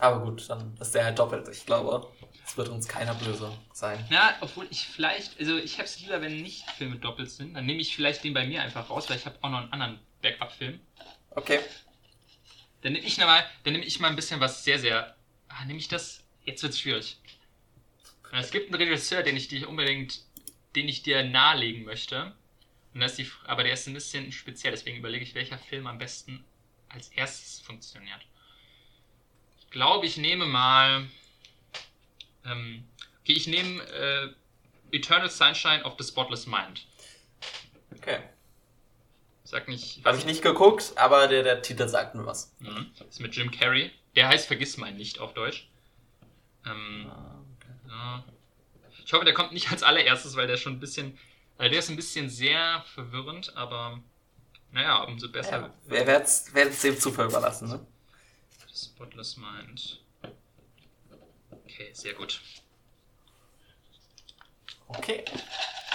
Aber gut, dann ist der halt doppelt. Ich glaube, es wird uns keiner böse sein. Na, obwohl ich vielleicht, also ich habe es lieber, wenn nicht Filme doppelt sind. Dann nehme ich vielleicht den bei mir einfach raus, weil ich habe auch noch einen anderen Backup-Film. Okay. Dann nehme ich mal, dann nehme ich mal ein bisschen was sehr, sehr. Ah, nehme ich das? Jetzt wird's schwierig. Es gibt einen Regisseur, den ich dir unbedingt, den ich dir nahelegen möchte. Und das ist die, aber der ist ein bisschen speziell, deswegen überlege ich, welcher Film am besten als erstes funktioniert. Ich glaube, ich nehme mal. Ähm, okay, ich nehme äh, Eternal Sunshine of the Spotless Mind. Okay. Sag nicht. Habe ich nicht geguckt, aber der, der Titel sagt mir was. Mhm. Das ist mit Jim Carrey. Der heißt Vergiss mein nicht auf Deutsch. Ähm, Ah, okay. ja. Ich hoffe, der kommt nicht als allererstes, weil der schon ein bisschen. Weil der ist ein bisschen sehr verwirrend, aber naja, umso besser. Ja, wer wird es dem Zufall überlassen, ne? Spotless Mind. Okay, sehr gut. Okay.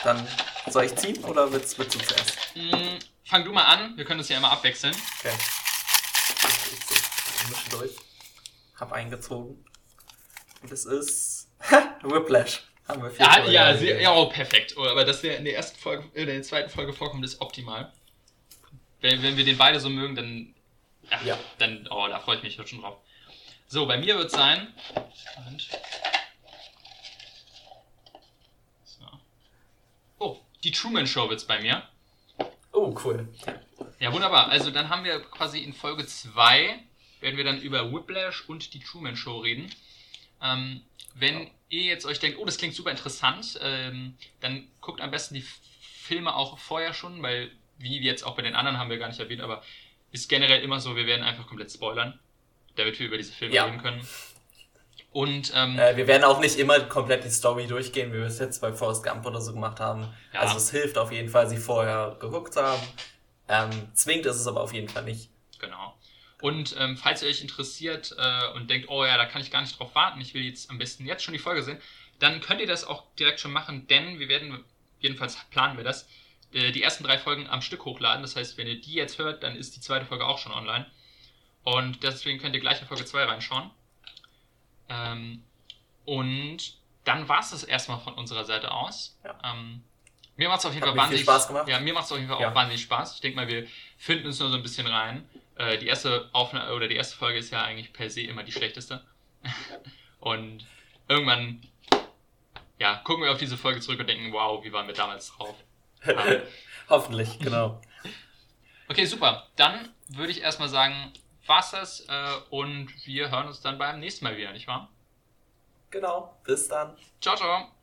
Dann soll ich ziehen oder willst, willst du zuerst? Mm, fang du mal an, wir können das ja immer abwechseln. Okay. Ich mische durch. Hab eingezogen. Und es ist *laughs* Whiplash. Haben wir vier Ja, ja, sehr, ja, oh, perfekt. Oh, aber dass der in der ersten Folge, in der zweiten Folge vorkommt, ist optimal. Wenn, wenn wir den beide so mögen, dann, ja, Ja. dann, oh, da freue ich mich schon drauf. So, bei mir wird es sein. Moment. So. Oh, die Truman Show wird es bei mir. Oh, cool. Ja, wunderbar. Also dann haben wir quasi in Folge 2 werden wir dann über Whiplash und die Truman Show reden. Ähm, wenn ihr jetzt euch denkt, oh, das klingt super interessant, ähm, dann guckt am besten die Filme auch vorher schon, weil wie jetzt auch bei den anderen haben wir gar nicht erwähnt, aber ist generell immer so, wir werden einfach komplett spoilern, damit wir über diese Filme Ja. reden können. Und ähm, Äh, wir werden auch nicht immer komplett die Story durchgehen, wie wir es jetzt bei Forrest Gump oder so gemacht haben. Ja. Also es hilft auf jeden Fall, sie vorher geguckt zu haben. Ähm, zwingt ist es aber auf jeden Fall nicht. Genau. Und ähm, falls ihr euch interessiert äh, und denkt, oh ja, da kann ich gar nicht drauf warten, ich will jetzt am besten jetzt schon die Folge sehen, dann könnt ihr das auch direkt schon machen, denn wir werden, jedenfalls planen wir das, äh, die ersten drei Folgen am Stück hochladen. Das heißt, wenn ihr die jetzt hört, dann ist die zweite Folge auch schon online. Und deswegen könnt ihr gleich in Folge 2 reinschauen. Ähm, und dann war es das erstmal von unserer Seite aus. Ja. Ähm, mir macht es auf jeden Hat Fall wahnsinnig Spaß gemacht. Ja, mir macht es auf jeden Fall Ja. auch wahnsinnig Spaß. Ich denke mal, wir finden uns nur so ein bisschen rein. Äh, die erste Aufnahme oder die erste Folge ist ja eigentlich per se immer die schlechteste. *laughs* und irgendwann ja, gucken wir auf diese Folge zurück und denken, wow, wie waren wir damals drauf. Ja. *laughs* Hoffentlich, genau. *laughs* Okay, super. Dann würde ich erstmal sagen, war's das äh, und wir hören uns dann beim nächsten Mal wieder, nicht wahr? genau. Bis dann. Ciao, ciao.